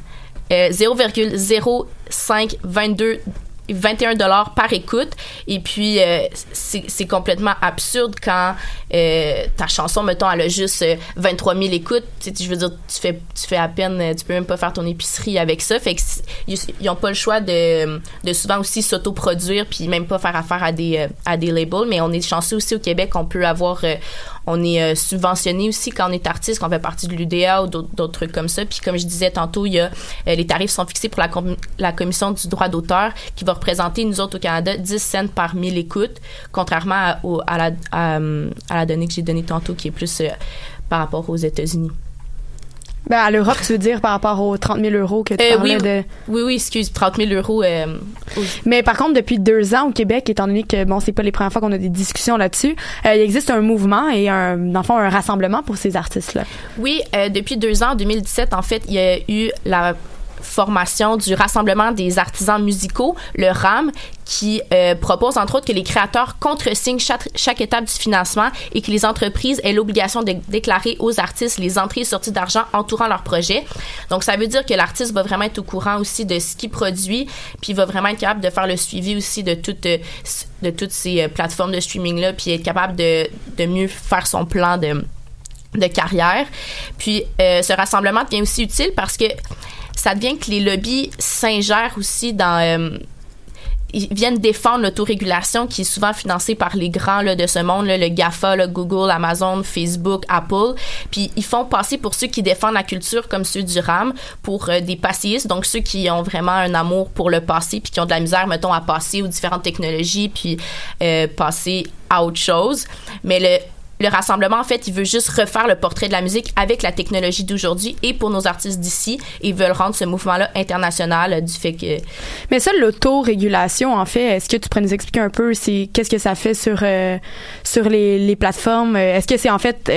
euh, 0,0522 21 dollars par écoute. Et puis euh, c'est complètement absurde quand euh, ta chanson mettons elle a juste euh, 23 000 écoutes. Tu sais, je veux dire tu fais tu fais à peine euh, tu peux même pas faire ton épicerie avec ça. Fait que ils ont pas le choix de, de souvent aussi s'autoproduire puis même pas faire affaire à des euh, à des labels. Mais on est chanceux aussi au Québec on peut avoir euh, on est euh, subventionné aussi quand on est artiste, quand on fait partie de l'UDA ou d'autres trucs comme ça. Puis comme je disais tantôt, il y a euh, les tarifs sont fixés pour la, com- la commission du droit d'auteur qui va représenter nous autres au Canada 10 cents par 1000 écoutes, contrairement à, la, à la donnée que j'ai donnée tantôt qui est plus euh, par rapport aux États-Unis. Ben, à l'Europe, tu veux dire, par rapport aux 30 000 euros que tu Euh, parlais oui, de... oui, oui, excuse, 30 000 euros. euh, Mais par contre, depuis deux ans au Québec, étant donné que bon, c'est pas les premières fois qu'on a des discussions là-dessus, euh, il existe un mouvement et un, dans le fond, un rassemblement pour ces artistes-là. Oui, euh, depuis deux ans, en 2017, en fait, il y a eu la formation du Rassemblement des artisans musicaux, le RAM, qui euh, propose entre autres que les créateurs contresignent chaque, chaque étape du financement et que les entreprises aient l'obligation de déclarer aux artistes les entrées et sorties d'argent entourant leur projet. Donc, ça veut dire que l'artiste va vraiment être au courant aussi de ce qu'il produit, puis va vraiment être capable de faire le suivi aussi de toutes, euh, de toutes ces euh, plateformes de streaming-là, puis être capable de, de mieux faire son plan de de carrière. Puis ce rassemblement devient aussi utile parce que ça devient que les lobbies s'ingèrent aussi dans euh, ils viennent défendre l'autorégulation qui est souvent financée par les grands là, de ce monde, là, le GAFA, là, Google, Amazon, Facebook, Apple. Puis ils font passer pour ceux qui défendent la culture comme ceux du RAM pour euh, des passistes, donc ceux qui ont vraiment un amour pour le passé puis qui ont de la misère, mettons, à passer aux différentes technologies puis euh, passer à autre chose. Mais le le rassemblement, en fait, il veut juste refaire le portrait de la musique avec la technologie d'aujourd'hui et pour nos artistes d'ici. Ils veulent rendre ce mouvement-là international euh, du fait que Mais ça, l'autorégulation, en fait, est-ce que tu pourrais nous expliquer un peu qu'est-ce que ça fait sur euh, sur les, les plateformes? Euh, Est-ce que c'est en fait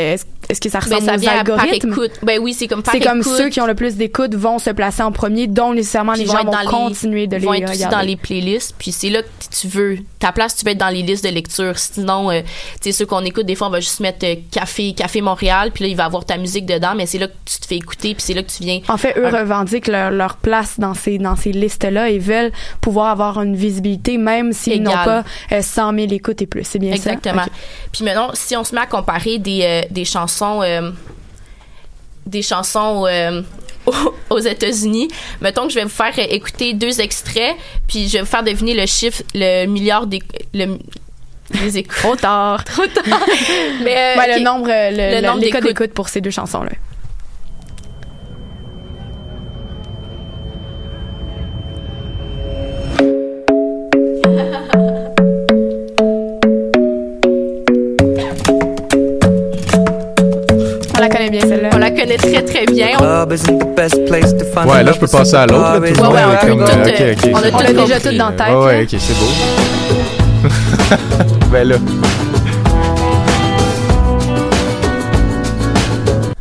est-ce que ça Ben, ressemble ça aux par algorithmes? écoute. Ben oui, c'est comme par C'est comme écoute. ceux qui ont le plus d'écoute vont se placer en premier, dont nécessairement Puis les gens vont continuer de ils les vont être aussi dans les playlists puis c'est là que tu veux ta place tu veux être dans les listes de lecture sinon euh, tu sais ceux qu'on écoute des fois on va juste mettre euh, café café Montréal puis là il va avoir ta musique dedans mais c'est là que tu te fais écouter puis c'est là que tu viens En fait, eux Un- revendiquent leur, leur place dans ces dans ces listes-là et veulent pouvoir avoir une visibilité même s'ils n'ont pas euh, 100 000 écoutes et plus. C'est bien Exactement. ça? Ok. Puis maintenant, si on se met à comparer des, euh, des chansons, euh, des chansons euh, aux- États-Unis, mettons que je vais vous faire euh, écouter deux extraits, puis je vais vous faire deviner le chiffre, le milliard des, le, les écoutes. Trop tard. Trop tard. Mais euh, Ouais, le nombre, le, Le le- nombre d'écoutes. d'écoute pour ces deux chansons-là. On peux passer à l'autre. le Ouais, ouais, est on comme, a tout, euh, on a tout déjà tout dans la tête, Ouais, ouais, là. ok, c'est beau. ben là.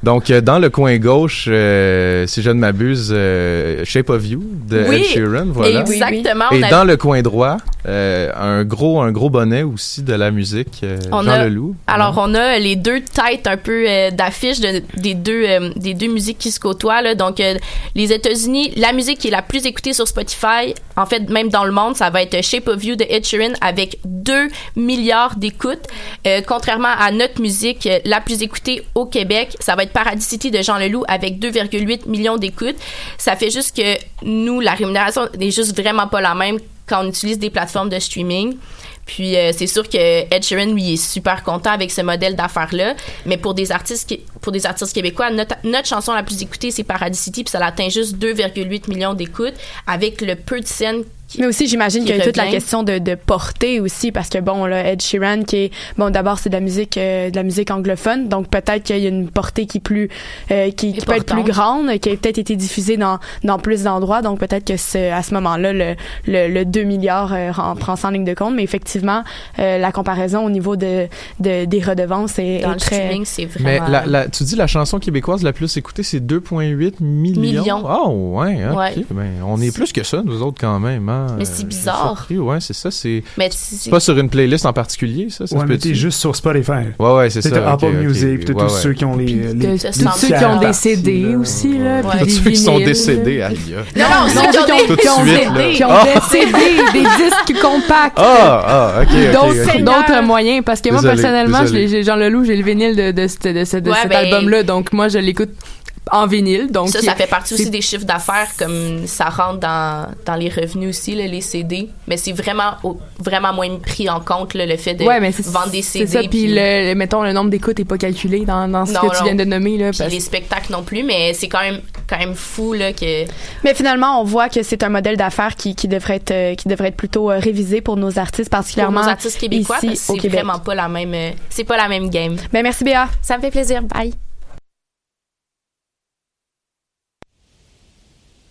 Donc, euh, dans le coin gauche, euh, si je ne m'abuse, euh, Shape of You de Oui, Ed Sheeran, voilà. exactement, Et a- dans le coin droit, euh, un gros un gros bonnet aussi de la musique, On Jean a- Leloup. Alors, on a les deux têtes un peu d'affiche de, des, deux, des deux musiques qui se côtoient. Là. Donc, les États-Unis, la musique qui est la plus écoutée sur Spotify, en fait, même dans le monde, ça va être Shape of You de Ed Sheeran avec 2 milliards d'écoutes. Contrairement à notre musique la plus écoutée au Québec, ça va être Paradis City de Jean Leloup avec 2,8 millions d'écoutes. Ça fait juste que nous, la rémunération n'est juste vraiment pas la même quand on utilise des plateformes de streaming. Puis euh, c'est sûr que Ed Sheeran lui est super content avec ce modèle d'affaires là, mais pour des artistes qui- pour des artistes québécois, notre, chanson la plus écoutée c'est Paradis City puis ça atteint juste 2,8 millions d'écoutes avec le peu de scènes qui Mais aussi, j'imagine qui qu'il y a toute la question de, de portée aussi, parce que bon, là, Ed Sheeran, qui est, bon, d'abord, c'est de la musique, euh, de la musique anglophone, donc peut-être qu'il y a une portée qui est plus, euh, qui, qui peut être plus grande, qui a peut-être été diffusée dans, dans plus d'endroits, donc peut-être que ce, à ce moment-là, le, le, le 2 milliards euh, rend- prend ça en ligne de compte, mais effectivement, euh, la comparaison au niveau de, de des redevances est, dans est le très... streaming c'est Mais la, la- tu dis la chanson québécoise la plus écoutée, c'est 2,8 millions. Millions. Ah ouais, ok. Ouais. Ben, on est plus que ça, nous autres, quand même. hein. Mais c'est Euh, bizarre. surpris, Ouais, c'est ça. C'est Mais c'est c'est- pas sur une playlist en particulier, ça? ça Ouais, mais t'es juste sur Spotify. Ouais, ouais, c'est ça. Apple ok, ok. Music, puis t'as Ouais, tous ouais. ceux qui ont les, les, De- les tous ceux qui ont des CD aussi, là, Tous ceux qui sont décédés, aïe. Non, non, ceux qui ont, qui ont des, là. qui ont Ah! des CD, des disques compacts. Ah, ah, ok, D'autres moyens. Parce que moi, personnellement, Jean Leloup, j'ai le vinyle de, cet ben, album-là. Donc, moi, je l'écoute en vinyle. Donc, ça, ça fait partie aussi des chiffres d'affaires, comme ça rentre dans, dans les revenus aussi, là, les CD. Mais c'est vraiment, au- vraiment moins pris en compte, là, le fait de Ouais, mais c'est vendre des CD. C'est ça, puis le, le- mettons, le nombre d'écoutes n'est pas calculé dans, dans ce Non, que tu viens de nommer. Là, parce- les spectacles non plus, mais c'est quand même, quand même fou là, que. Mais finalement, on voit que c'est un modèle d'affaires qui, qui devrait être euh, qui devrait être plutôt euh, révisé pour nos artistes, Pour particulièrement nos artistes québécois, ici parce que c'est vraiment pas la même. euh, c'est pas la même game. Ben merci Béa. Ça me fait plaisir. Bye.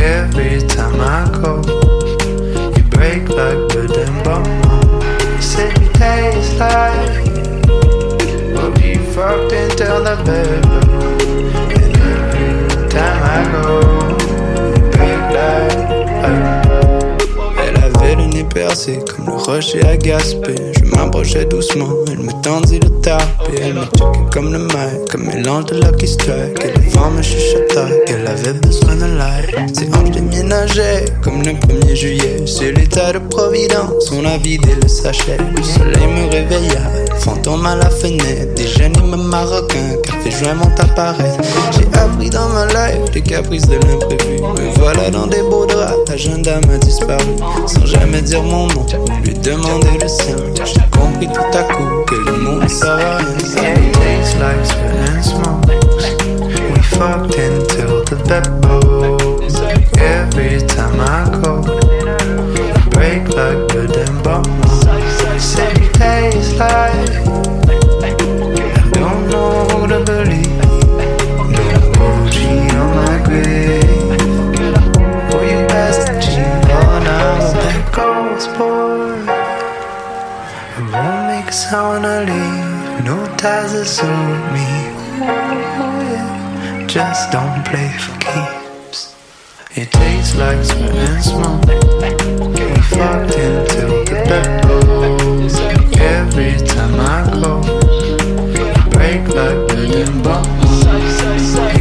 Every time I go, you break like bread and butter. Said you taste like But you fucked until the bed And every time I go You break like Elle avait le nez percé comme le rocher à Gaspé Elle me tendit le tarpé Elle me checkait comme le mic, comme mélange de Lucky Strike Et le me chuchota qu'elle avait besoin de l'air Ses hanches déménageaient comme le 1er juillet. C'est l'état de providence, on a vidé le sachet. Le soleil me réveilla, fantôme à la fenêtre Des génies marocains, café joint vont apparaître J'ai appris dans ma life des caprices de l'imprévu. Me voilà dans des beaux draps, l'agenda m'a disparu. Sans jamais dire mon nom, lui demander le sien. J'ai compris tout à coup que le monde ça va rien. We fucked until the Every time break like bread and Said you taste like. I don't know who to believe. No bullshit on my grave. For you best cheat on out That ghost boy. It won't make a sound I leave. No ties that suit me. Oh Just don't play for keeps. It tastes like sweat and smoke We fucked until the bed blows Every time I go You break like bread and butter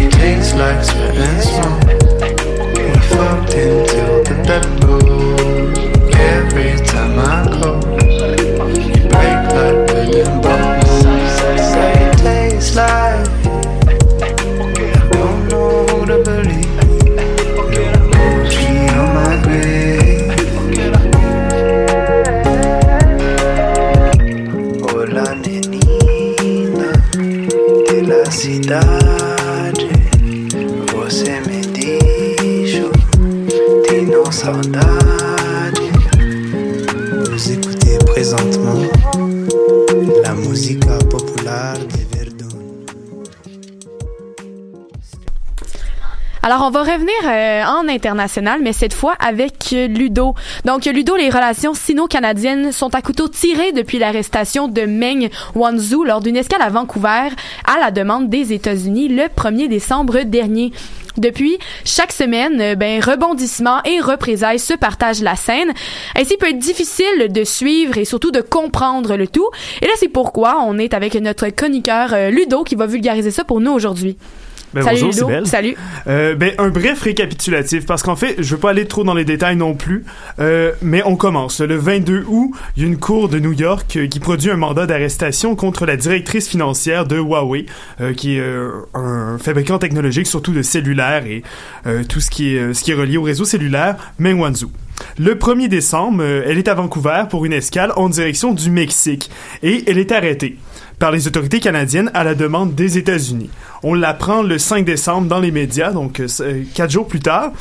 It tastes like sweat and smoke We fucked until the bed blows Every international, mais cette fois avec Ludo. Donc, Ludo, les relations sino-canadiennes sont à couteau tiré depuis l'arrestation de Meng Wanzhou lors d'une escale à Vancouver à la demande des États-Unis le 1er décembre dernier. Depuis, chaque semaine, euh, ben, rebondissements et représailles se partagent la scène. Ainsi, il peut être difficile de suivre et surtout de comprendre le tout. Et là, c'est pourquoi on est avec notre chroniqueur euh, Ludo qui va vulgariser ça pour nous aujourd'hui. Ben, Salut bonjour, Ludo. Salut. Euh, ben, un bref récapitulatif, parce qu'en fait, je veux pas aller trop dans les détails non plus, euh, mais on commence. Le 22 août, il y a une cour de New York euh, qui produit un mandat d'arrestation contre la directrice financière de Huawei, euh, qui est un fabricant technologique, surtout de cellulaires et tout ce qui, est, ce qui est relié au réseau cellulaire, Meng Wanzhou. Le 1er décembre, elle est à Vancouver pour une escale en direction du Mexique et elle est arrêtée par les autorités canadiennes à la demande des États-Unis. On l'apprend le 5 décembre dans les médias, donc euh, euh, quatre jours plus tard.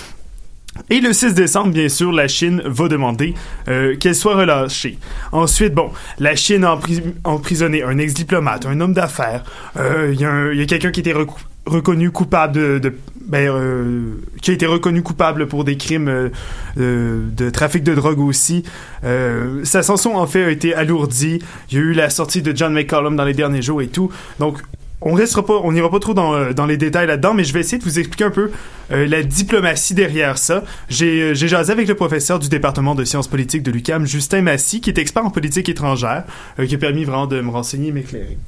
Et le 6 décembre, bien sûr, la Chine va demander euh, qu'elle soit relâchée. Ensuite, bon, la Chine a empris- emprisonné un ex-diplomate, un homme d'affaires. Il y a, quelqu'un qui recou- reconnu coupable de... ben, euh, qui a été reconnu coupable pour des crimes euh, de, de trafic de drogue aussi. Euh, sa sanction, en fait, a été alourdie. Il y a eu la sortie de John McCollum dans les derniers jours et tout. Donc, on restera pas, on n'ira pas trop dans, euh, dans les détails là-dedans, mais je vais essayer de vous expliquer un peu euh, la diplomatie derrière ça. J'ai euh, jasé avec le professeur du département de sciences politiques de l'UQAM, Justin Massy, qui est expert en politique étrangère, euh, qui a permis vraiment de me renseigner et m'éclairer.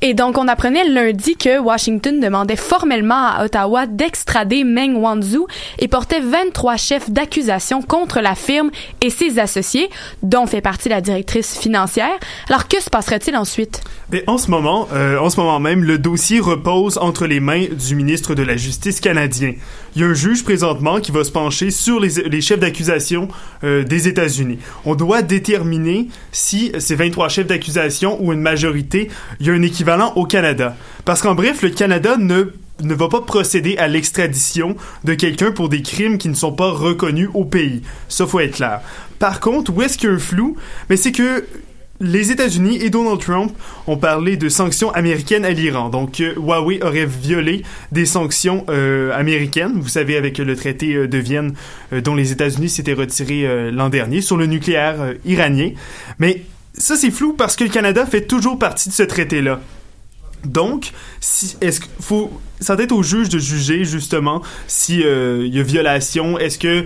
Et donc, on apprenait lundi que Washington demandait formellement à Ottawa d'extrader Meng Wanzhou et portait 23 chefs d'accusation contre la firme et ses associés, dont fait partie la directrice financière. Alors, que se passerait-il ensuite? Euh, en ce moment même, le dossier repose entre les mains du ministre de la Justice canadien. Il y a un juge présentement qui va se pencher sur les, chefs d'accusation euh, des États-Unis. On doit déterminer si ces 23 chefs d'accusation ou une majorité, il y a un équivalent au Canada. Parce qu'en bref, le Canada ne ne va pas procéder à l'extradition de quelqu'un pour des crimes qui ne sont pas reconnus au pays. Ça, faut être clair. Par contre, où est-ce qu'il y a un flou? Mais c'est que les États-Unis et Donald Trump ont parlé de sanctions américaines à l'Iran. Donc, euh, Huawei aurait violé des sanctions euh, américaines, vous savez, avec le traité euh, de Vienne euh, dont les États-Unis s'étaient retirés euh, l'an dernier sur le nucléaire euh, iranien. Mais ça, c'est flou parce que le Canada fait toujours partie de ce traité-là. Donc, si, est-ce qu'il faut, ça doit être au juge de juger justement si euh, il y a violation. Est-ce que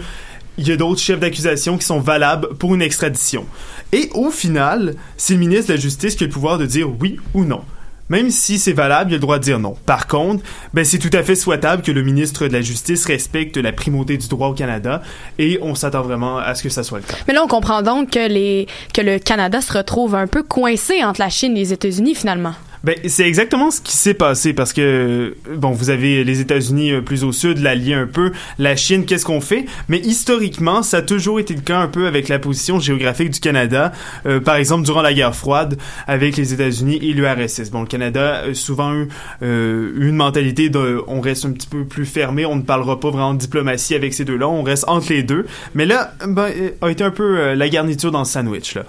il y a d'autres chefs d'accusation qui sont valables pour une extradition. Et au final, c'est le ministre de la Justice qui a le pouvoir de dire oui ou non. Même si c'est valable, il a le droit de dire non. Par contre, ben c'est tout à fait souhaitable que le ministre de la Justice respecte la primauté du droit au Canada et on s'attend vraiment à ce que ça soit le cas. Mais là, on comprend donc que, les, que le Canada se retrouve un peu coincé entre la Chine et les États-Unis, finalement. Ben, c'est exactement ce qui s'est passé parce que, bon, vous avez les États-Unis euh, plus au sud, l'allié un peu, la Chine, qu'est-ce qu'on fait? Mais historiquement, ça a toujours été le cas un peu avec la position géographique du Canada. Euh, par exemple, durant la guerre froide, avec les États-Unis et l'URSS. Bon, le Canada a souvent eu euh, une mentalité de, on reste un petit peu plus fermé, on ne parlera pas vraiment de diplomatie avec ces deux-là, on reste entre les deux. Mais là, ben, euh, a été un peu euh, la garniture dans le sandwich, là.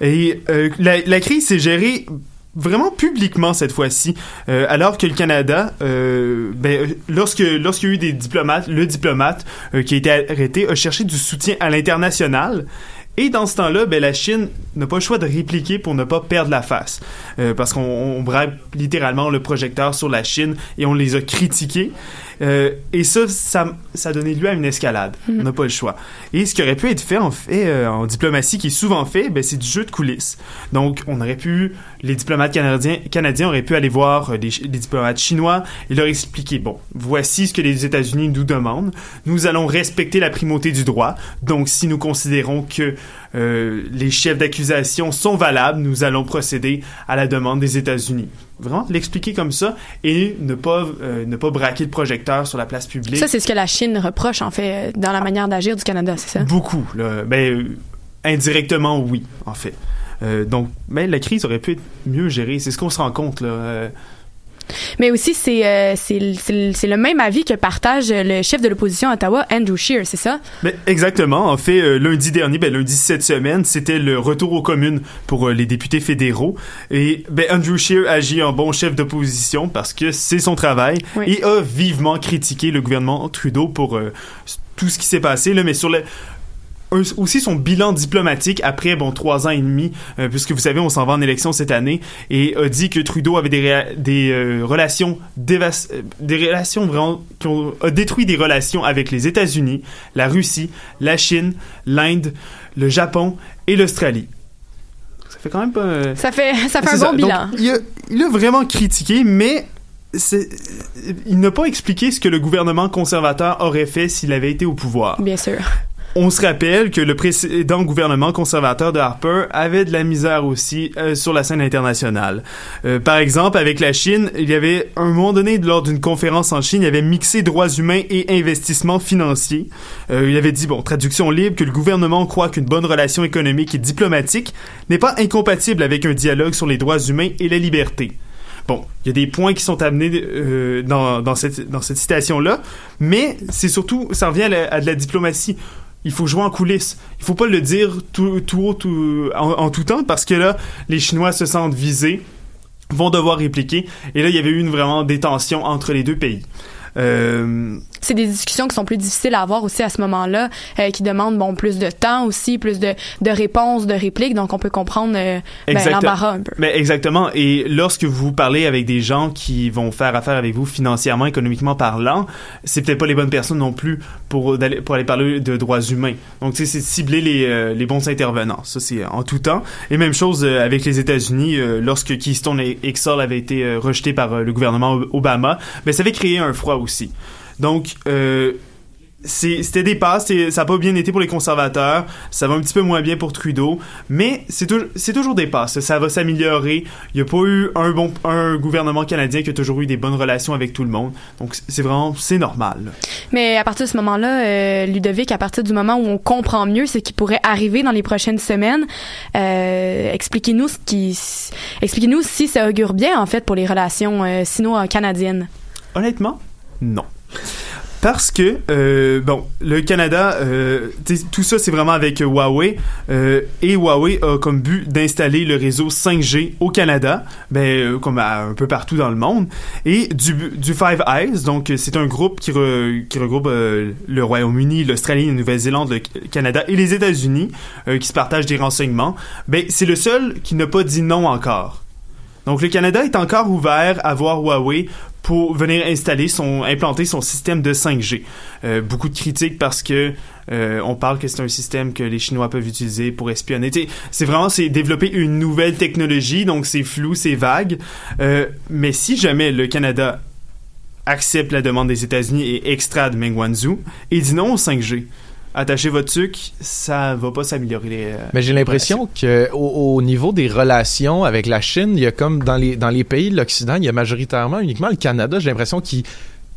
Et euh, la, la crise s'est gérée vraiment publiquement cette fois-ci, euh, alors que le Canada, euh, ben, lorsque lorsqu'il y a eu des diplomates, le diplomate euh, qui a été arrêté a cherché du soutien à l'international. Et dans ce temps-là, ben, la Chine n'a pas le choix de répliquer pour ne pas perdre la face. Euh, parce qu'on on braque littéralement le projecteur sur la Chine et on les a critiqués. Euh, et ça, ça, ça donné lieu à une escalade. Mhm. On n'a pas le choix. Et ce qui aurait pu être fait, en fait, euh, en diplomatie, qui est souvent fait, ben, c'est du jeu de coulisses. Donc, on aurait pu, les diplomates canadiens, canadiens auraient pu aller voir euh, les, les diplomates chinois et leur expliquer, bon, voici ce que les États-Unis nous demandent. Nous allons respecter la primauté du droit. Donc, si nous considérons que euh, les chefs d'accusation sont valables, nous allons procéder à la demande des États-Unis. Vraiment, l'expliquer comme ça et ne pas, euh, ne pas braquer le projecteur sur la place publique. Ça, c'est ce que la Chine reproche, en fait, euh, dans la manière d'agir du Canada, c'est ça? Beaucoup. Là. Ben, euh, indirectement, oui, en fait. Euh, donc, mais la crise aurait pu être mieux gérée. C'est ce qu'on se rend compte. Là. Euh, Mais aussi, c'est euh, le- même avis que partage le chef de l'opposition à Ottawa, Andrew Scheer, c'est ça? Ben, exactement. En fait, euh, lundi dernier, ben, lundi cette semaine, c'était le retour aux communes pour euh, les députés fédéraux. Et ben, Andrew Scheer agit en bon chef d'opposition parce que c'est son travail Oui. et a vivement critiqué le gouvernement Trudeau pour euh, tout ce qui s'est passé. Là, mais sur le aussi son bilan diplomatique après bon trois ans et demi euh, puisque vous savez on s'en va en élection cette année et a dit que Trudeau avait des des euh, relations dévas- euh, des relations vraiment qui ont a détruit des relations avec les États-Unis, la Russie, la Chine, l'Inde, le Japon et l'Australie. Ça fait quand même pas Ça fait, ça fait un c'est bon ça. bilan. Donc, il, a, il a vraiment critiqué, mais il n'a pas expliqué ce que le gouvernement conservateur aurait fait s'il avait été au pouvoir. Bien sûr. On se rappelle que le précédent gouvernement conservateur de Harper avait de la misère aussi euh, sur la scène internationale. Euh, par exemple, avec la Chine, il y avait un moment donné, lors d'une conférence en Chine, il avait mixé droits humains et investissements financiers. Euh, il avait dit, bon, traduction libre, que le gouvernement croit qu'une bonne relation économique et diplomatique n'est pas incompatible avec un dialogue sur les droits humains et la liberté. Bon, il y a des points qui sont amenés dans, cette, citation-là, mais c'est surtout, ça revient à, à de la diplomatie. Il faut jouer en coulisses. Il faut pas le dire tout, haut, en, tout temps, parce que là, les Chinois se sentent visés, vont devoir répliquer, et là, il y avait eu une vraiment des tensions entre les deux pays. Euh, C'est des discussions qui sont plus difficiles à avoir aussi à ce moment-là, euh, qui demandent bon plus de temps aussi, plus de, de réponses, de répliques, donc on peut comprendre euh, ben, l'embarras un peu. Mais exactement. Et lorsque vous parlez avec des gens qui vont faire affaire avec vous financièrement, économiquement parlant, c'est peut-être pas les bonnes personnes non plus pour, d'aller- pour aller parler de droits humains. Donc, tu sais, c'est cibler les, euh, les bons intervenants. Ça, c'est en tout temps. Et même chose euh, avec les États-Unis, euh, lorsque Keystone XL avait été euh, rejeté par le gouvernement Ob- Obama, mais ça avait créé un froid aussi. Donc, euh, c'était des passes, ça n'a pas bien été pour les conservateurs, ça va un petit peu moins bien pour Trudeau, mais c'est tou- c'est toujours des passes, ça va s'améliorer. Il n'y a pas eu un bon un gouvernement canadien qui a toujours eu des bonnes relations avec tout le monde, donc c'est vraiment c'est normal. Mais à partir de ce moment-là, euh, Ludovic, à partir du moment où on comprend mieux ce qui pourrait arriver dans les prochaines semaines, euh, expliquez-nous ce qui, expliquez-nous si ça augure bien en fait pour les relations euh, sino-canadiennes. Honnêtement, non. Parce que, euh, bon, le Canada, euh, tout ça, c'est vraiment avec euh, Huawei. et Huawei a comme but d'installer le réseau 5G au Canada, ben, comme un peu partout dans le monde. Et du, Five Eyes, donc c'est un groupe qui, qui regroupe le Royaume-Uni, l'Australie, la Nouvelle-Zélande, le Canada et les États-Unis, qui se partagent des renseignements. Ben, c'est le seul qui n'a pas dit non encore. Donc le Canada est encore ouvert à voir Huawei pour venir installer son implanter son système de 5G. Euh, beaucoup de critiques parce que euh, on parle que c'est un système que les Chinois peuvent utiliser pour espionner. C'est vraiment c'est développer une nouvelle technologie, donc c'est flou, c'est vague. Euh, mais si jamais le Canada accepte la demande des États-Unis et extrade Meng Wanzhou et dit non au 5G, attachez votre sucre, ça va pas s'améliorer. les, euh, Mais j'ai l'impression que au, au niveau des relations avec la Chine, il y a comme dans les dans les pays de l'Occident, il y a majoritairement uniquement le Canada. J'ai l'impression qu'il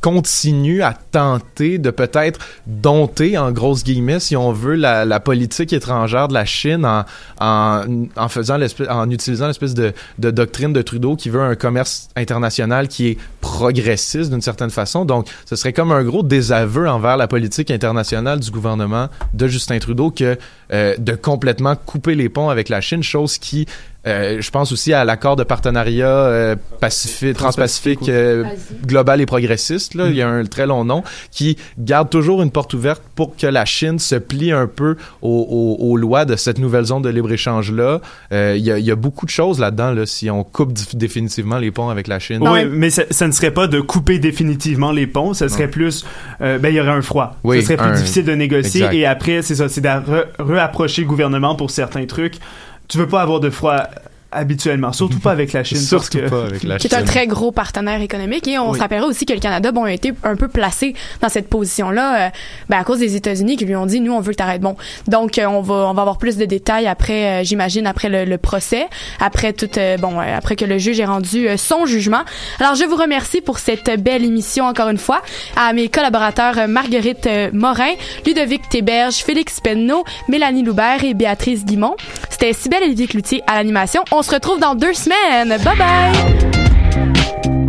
continue à tenter de peut-être dompter en grosses guillemets si on veut la, politique étrangère de la Chine en en, en faisant en utilisant l'espèce de, de doctrine de Trudeau qui veut un commerce international qui est progressiste d'une certaine façon. Donc ce serait comme un gros désaveu envers la politique internationale du gouvernement de Justin Trudeau que euh, de complètement couper les ponts avec la Chine chose qui euh, je pense aussi à l'accord de partenariat euh, pacifique, transpacifique euh, global et progressiste. Là, il y a un très long nom qui garde toujours une porte ouverte pour que la Chine se plie un peu aux, aux- aux lois de cette nouvelle zone de libre échange là. Euh, il, y a, il y a beaucoup de choses là-dedans là, si on coupe définitivement les ponts avec la Chine. Oui, mais ça, ça ne serait pas de couper définitivement les ponts, ça serait Non. plus, euh, ben il y aurait un froid. Oui, ça serait plus un- difficile de négocier Exact. et après c'est ça, c'est de re- reapprocher le gouvernement pour certains trucs. Tu veux pas avoir de froid habituellement, surtout pas avec la Chine. parce Surtout que- pas avec la qui est un très gros partenaire économique. Et on Oui. se rappellera aussi que le Canada, bon, a été un peu placé dans cette position-là, euh, ben, à cause des États-Unis qui lui ont dit, nous, on veut que t'arrêtes. Bon, donc euh, on va, on va avoir plus de détails après, euh, j'imagine, après le, le procès, après tout, euh, bon, euh, après que le juge ait rendu euh, son jugement. Alors, je vous remercie pour cette belle émission encore une fois, à mes collaborateurs euh, Marguerite euh, Morin, Ludovic Théberge, Félix Penneau, Mélanie Loubert et Béatrice Guimont. C'était Sybelle Olivier Cloutier à l'animation. On se retrouve dans deux semaines. Bye bye!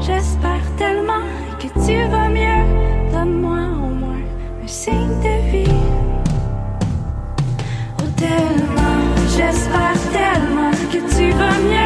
J'espère tellement que tu vas mieux. Donne-moi au moins un signe de vie. Oh, tellement, j'espère tellement que tu vas mieux.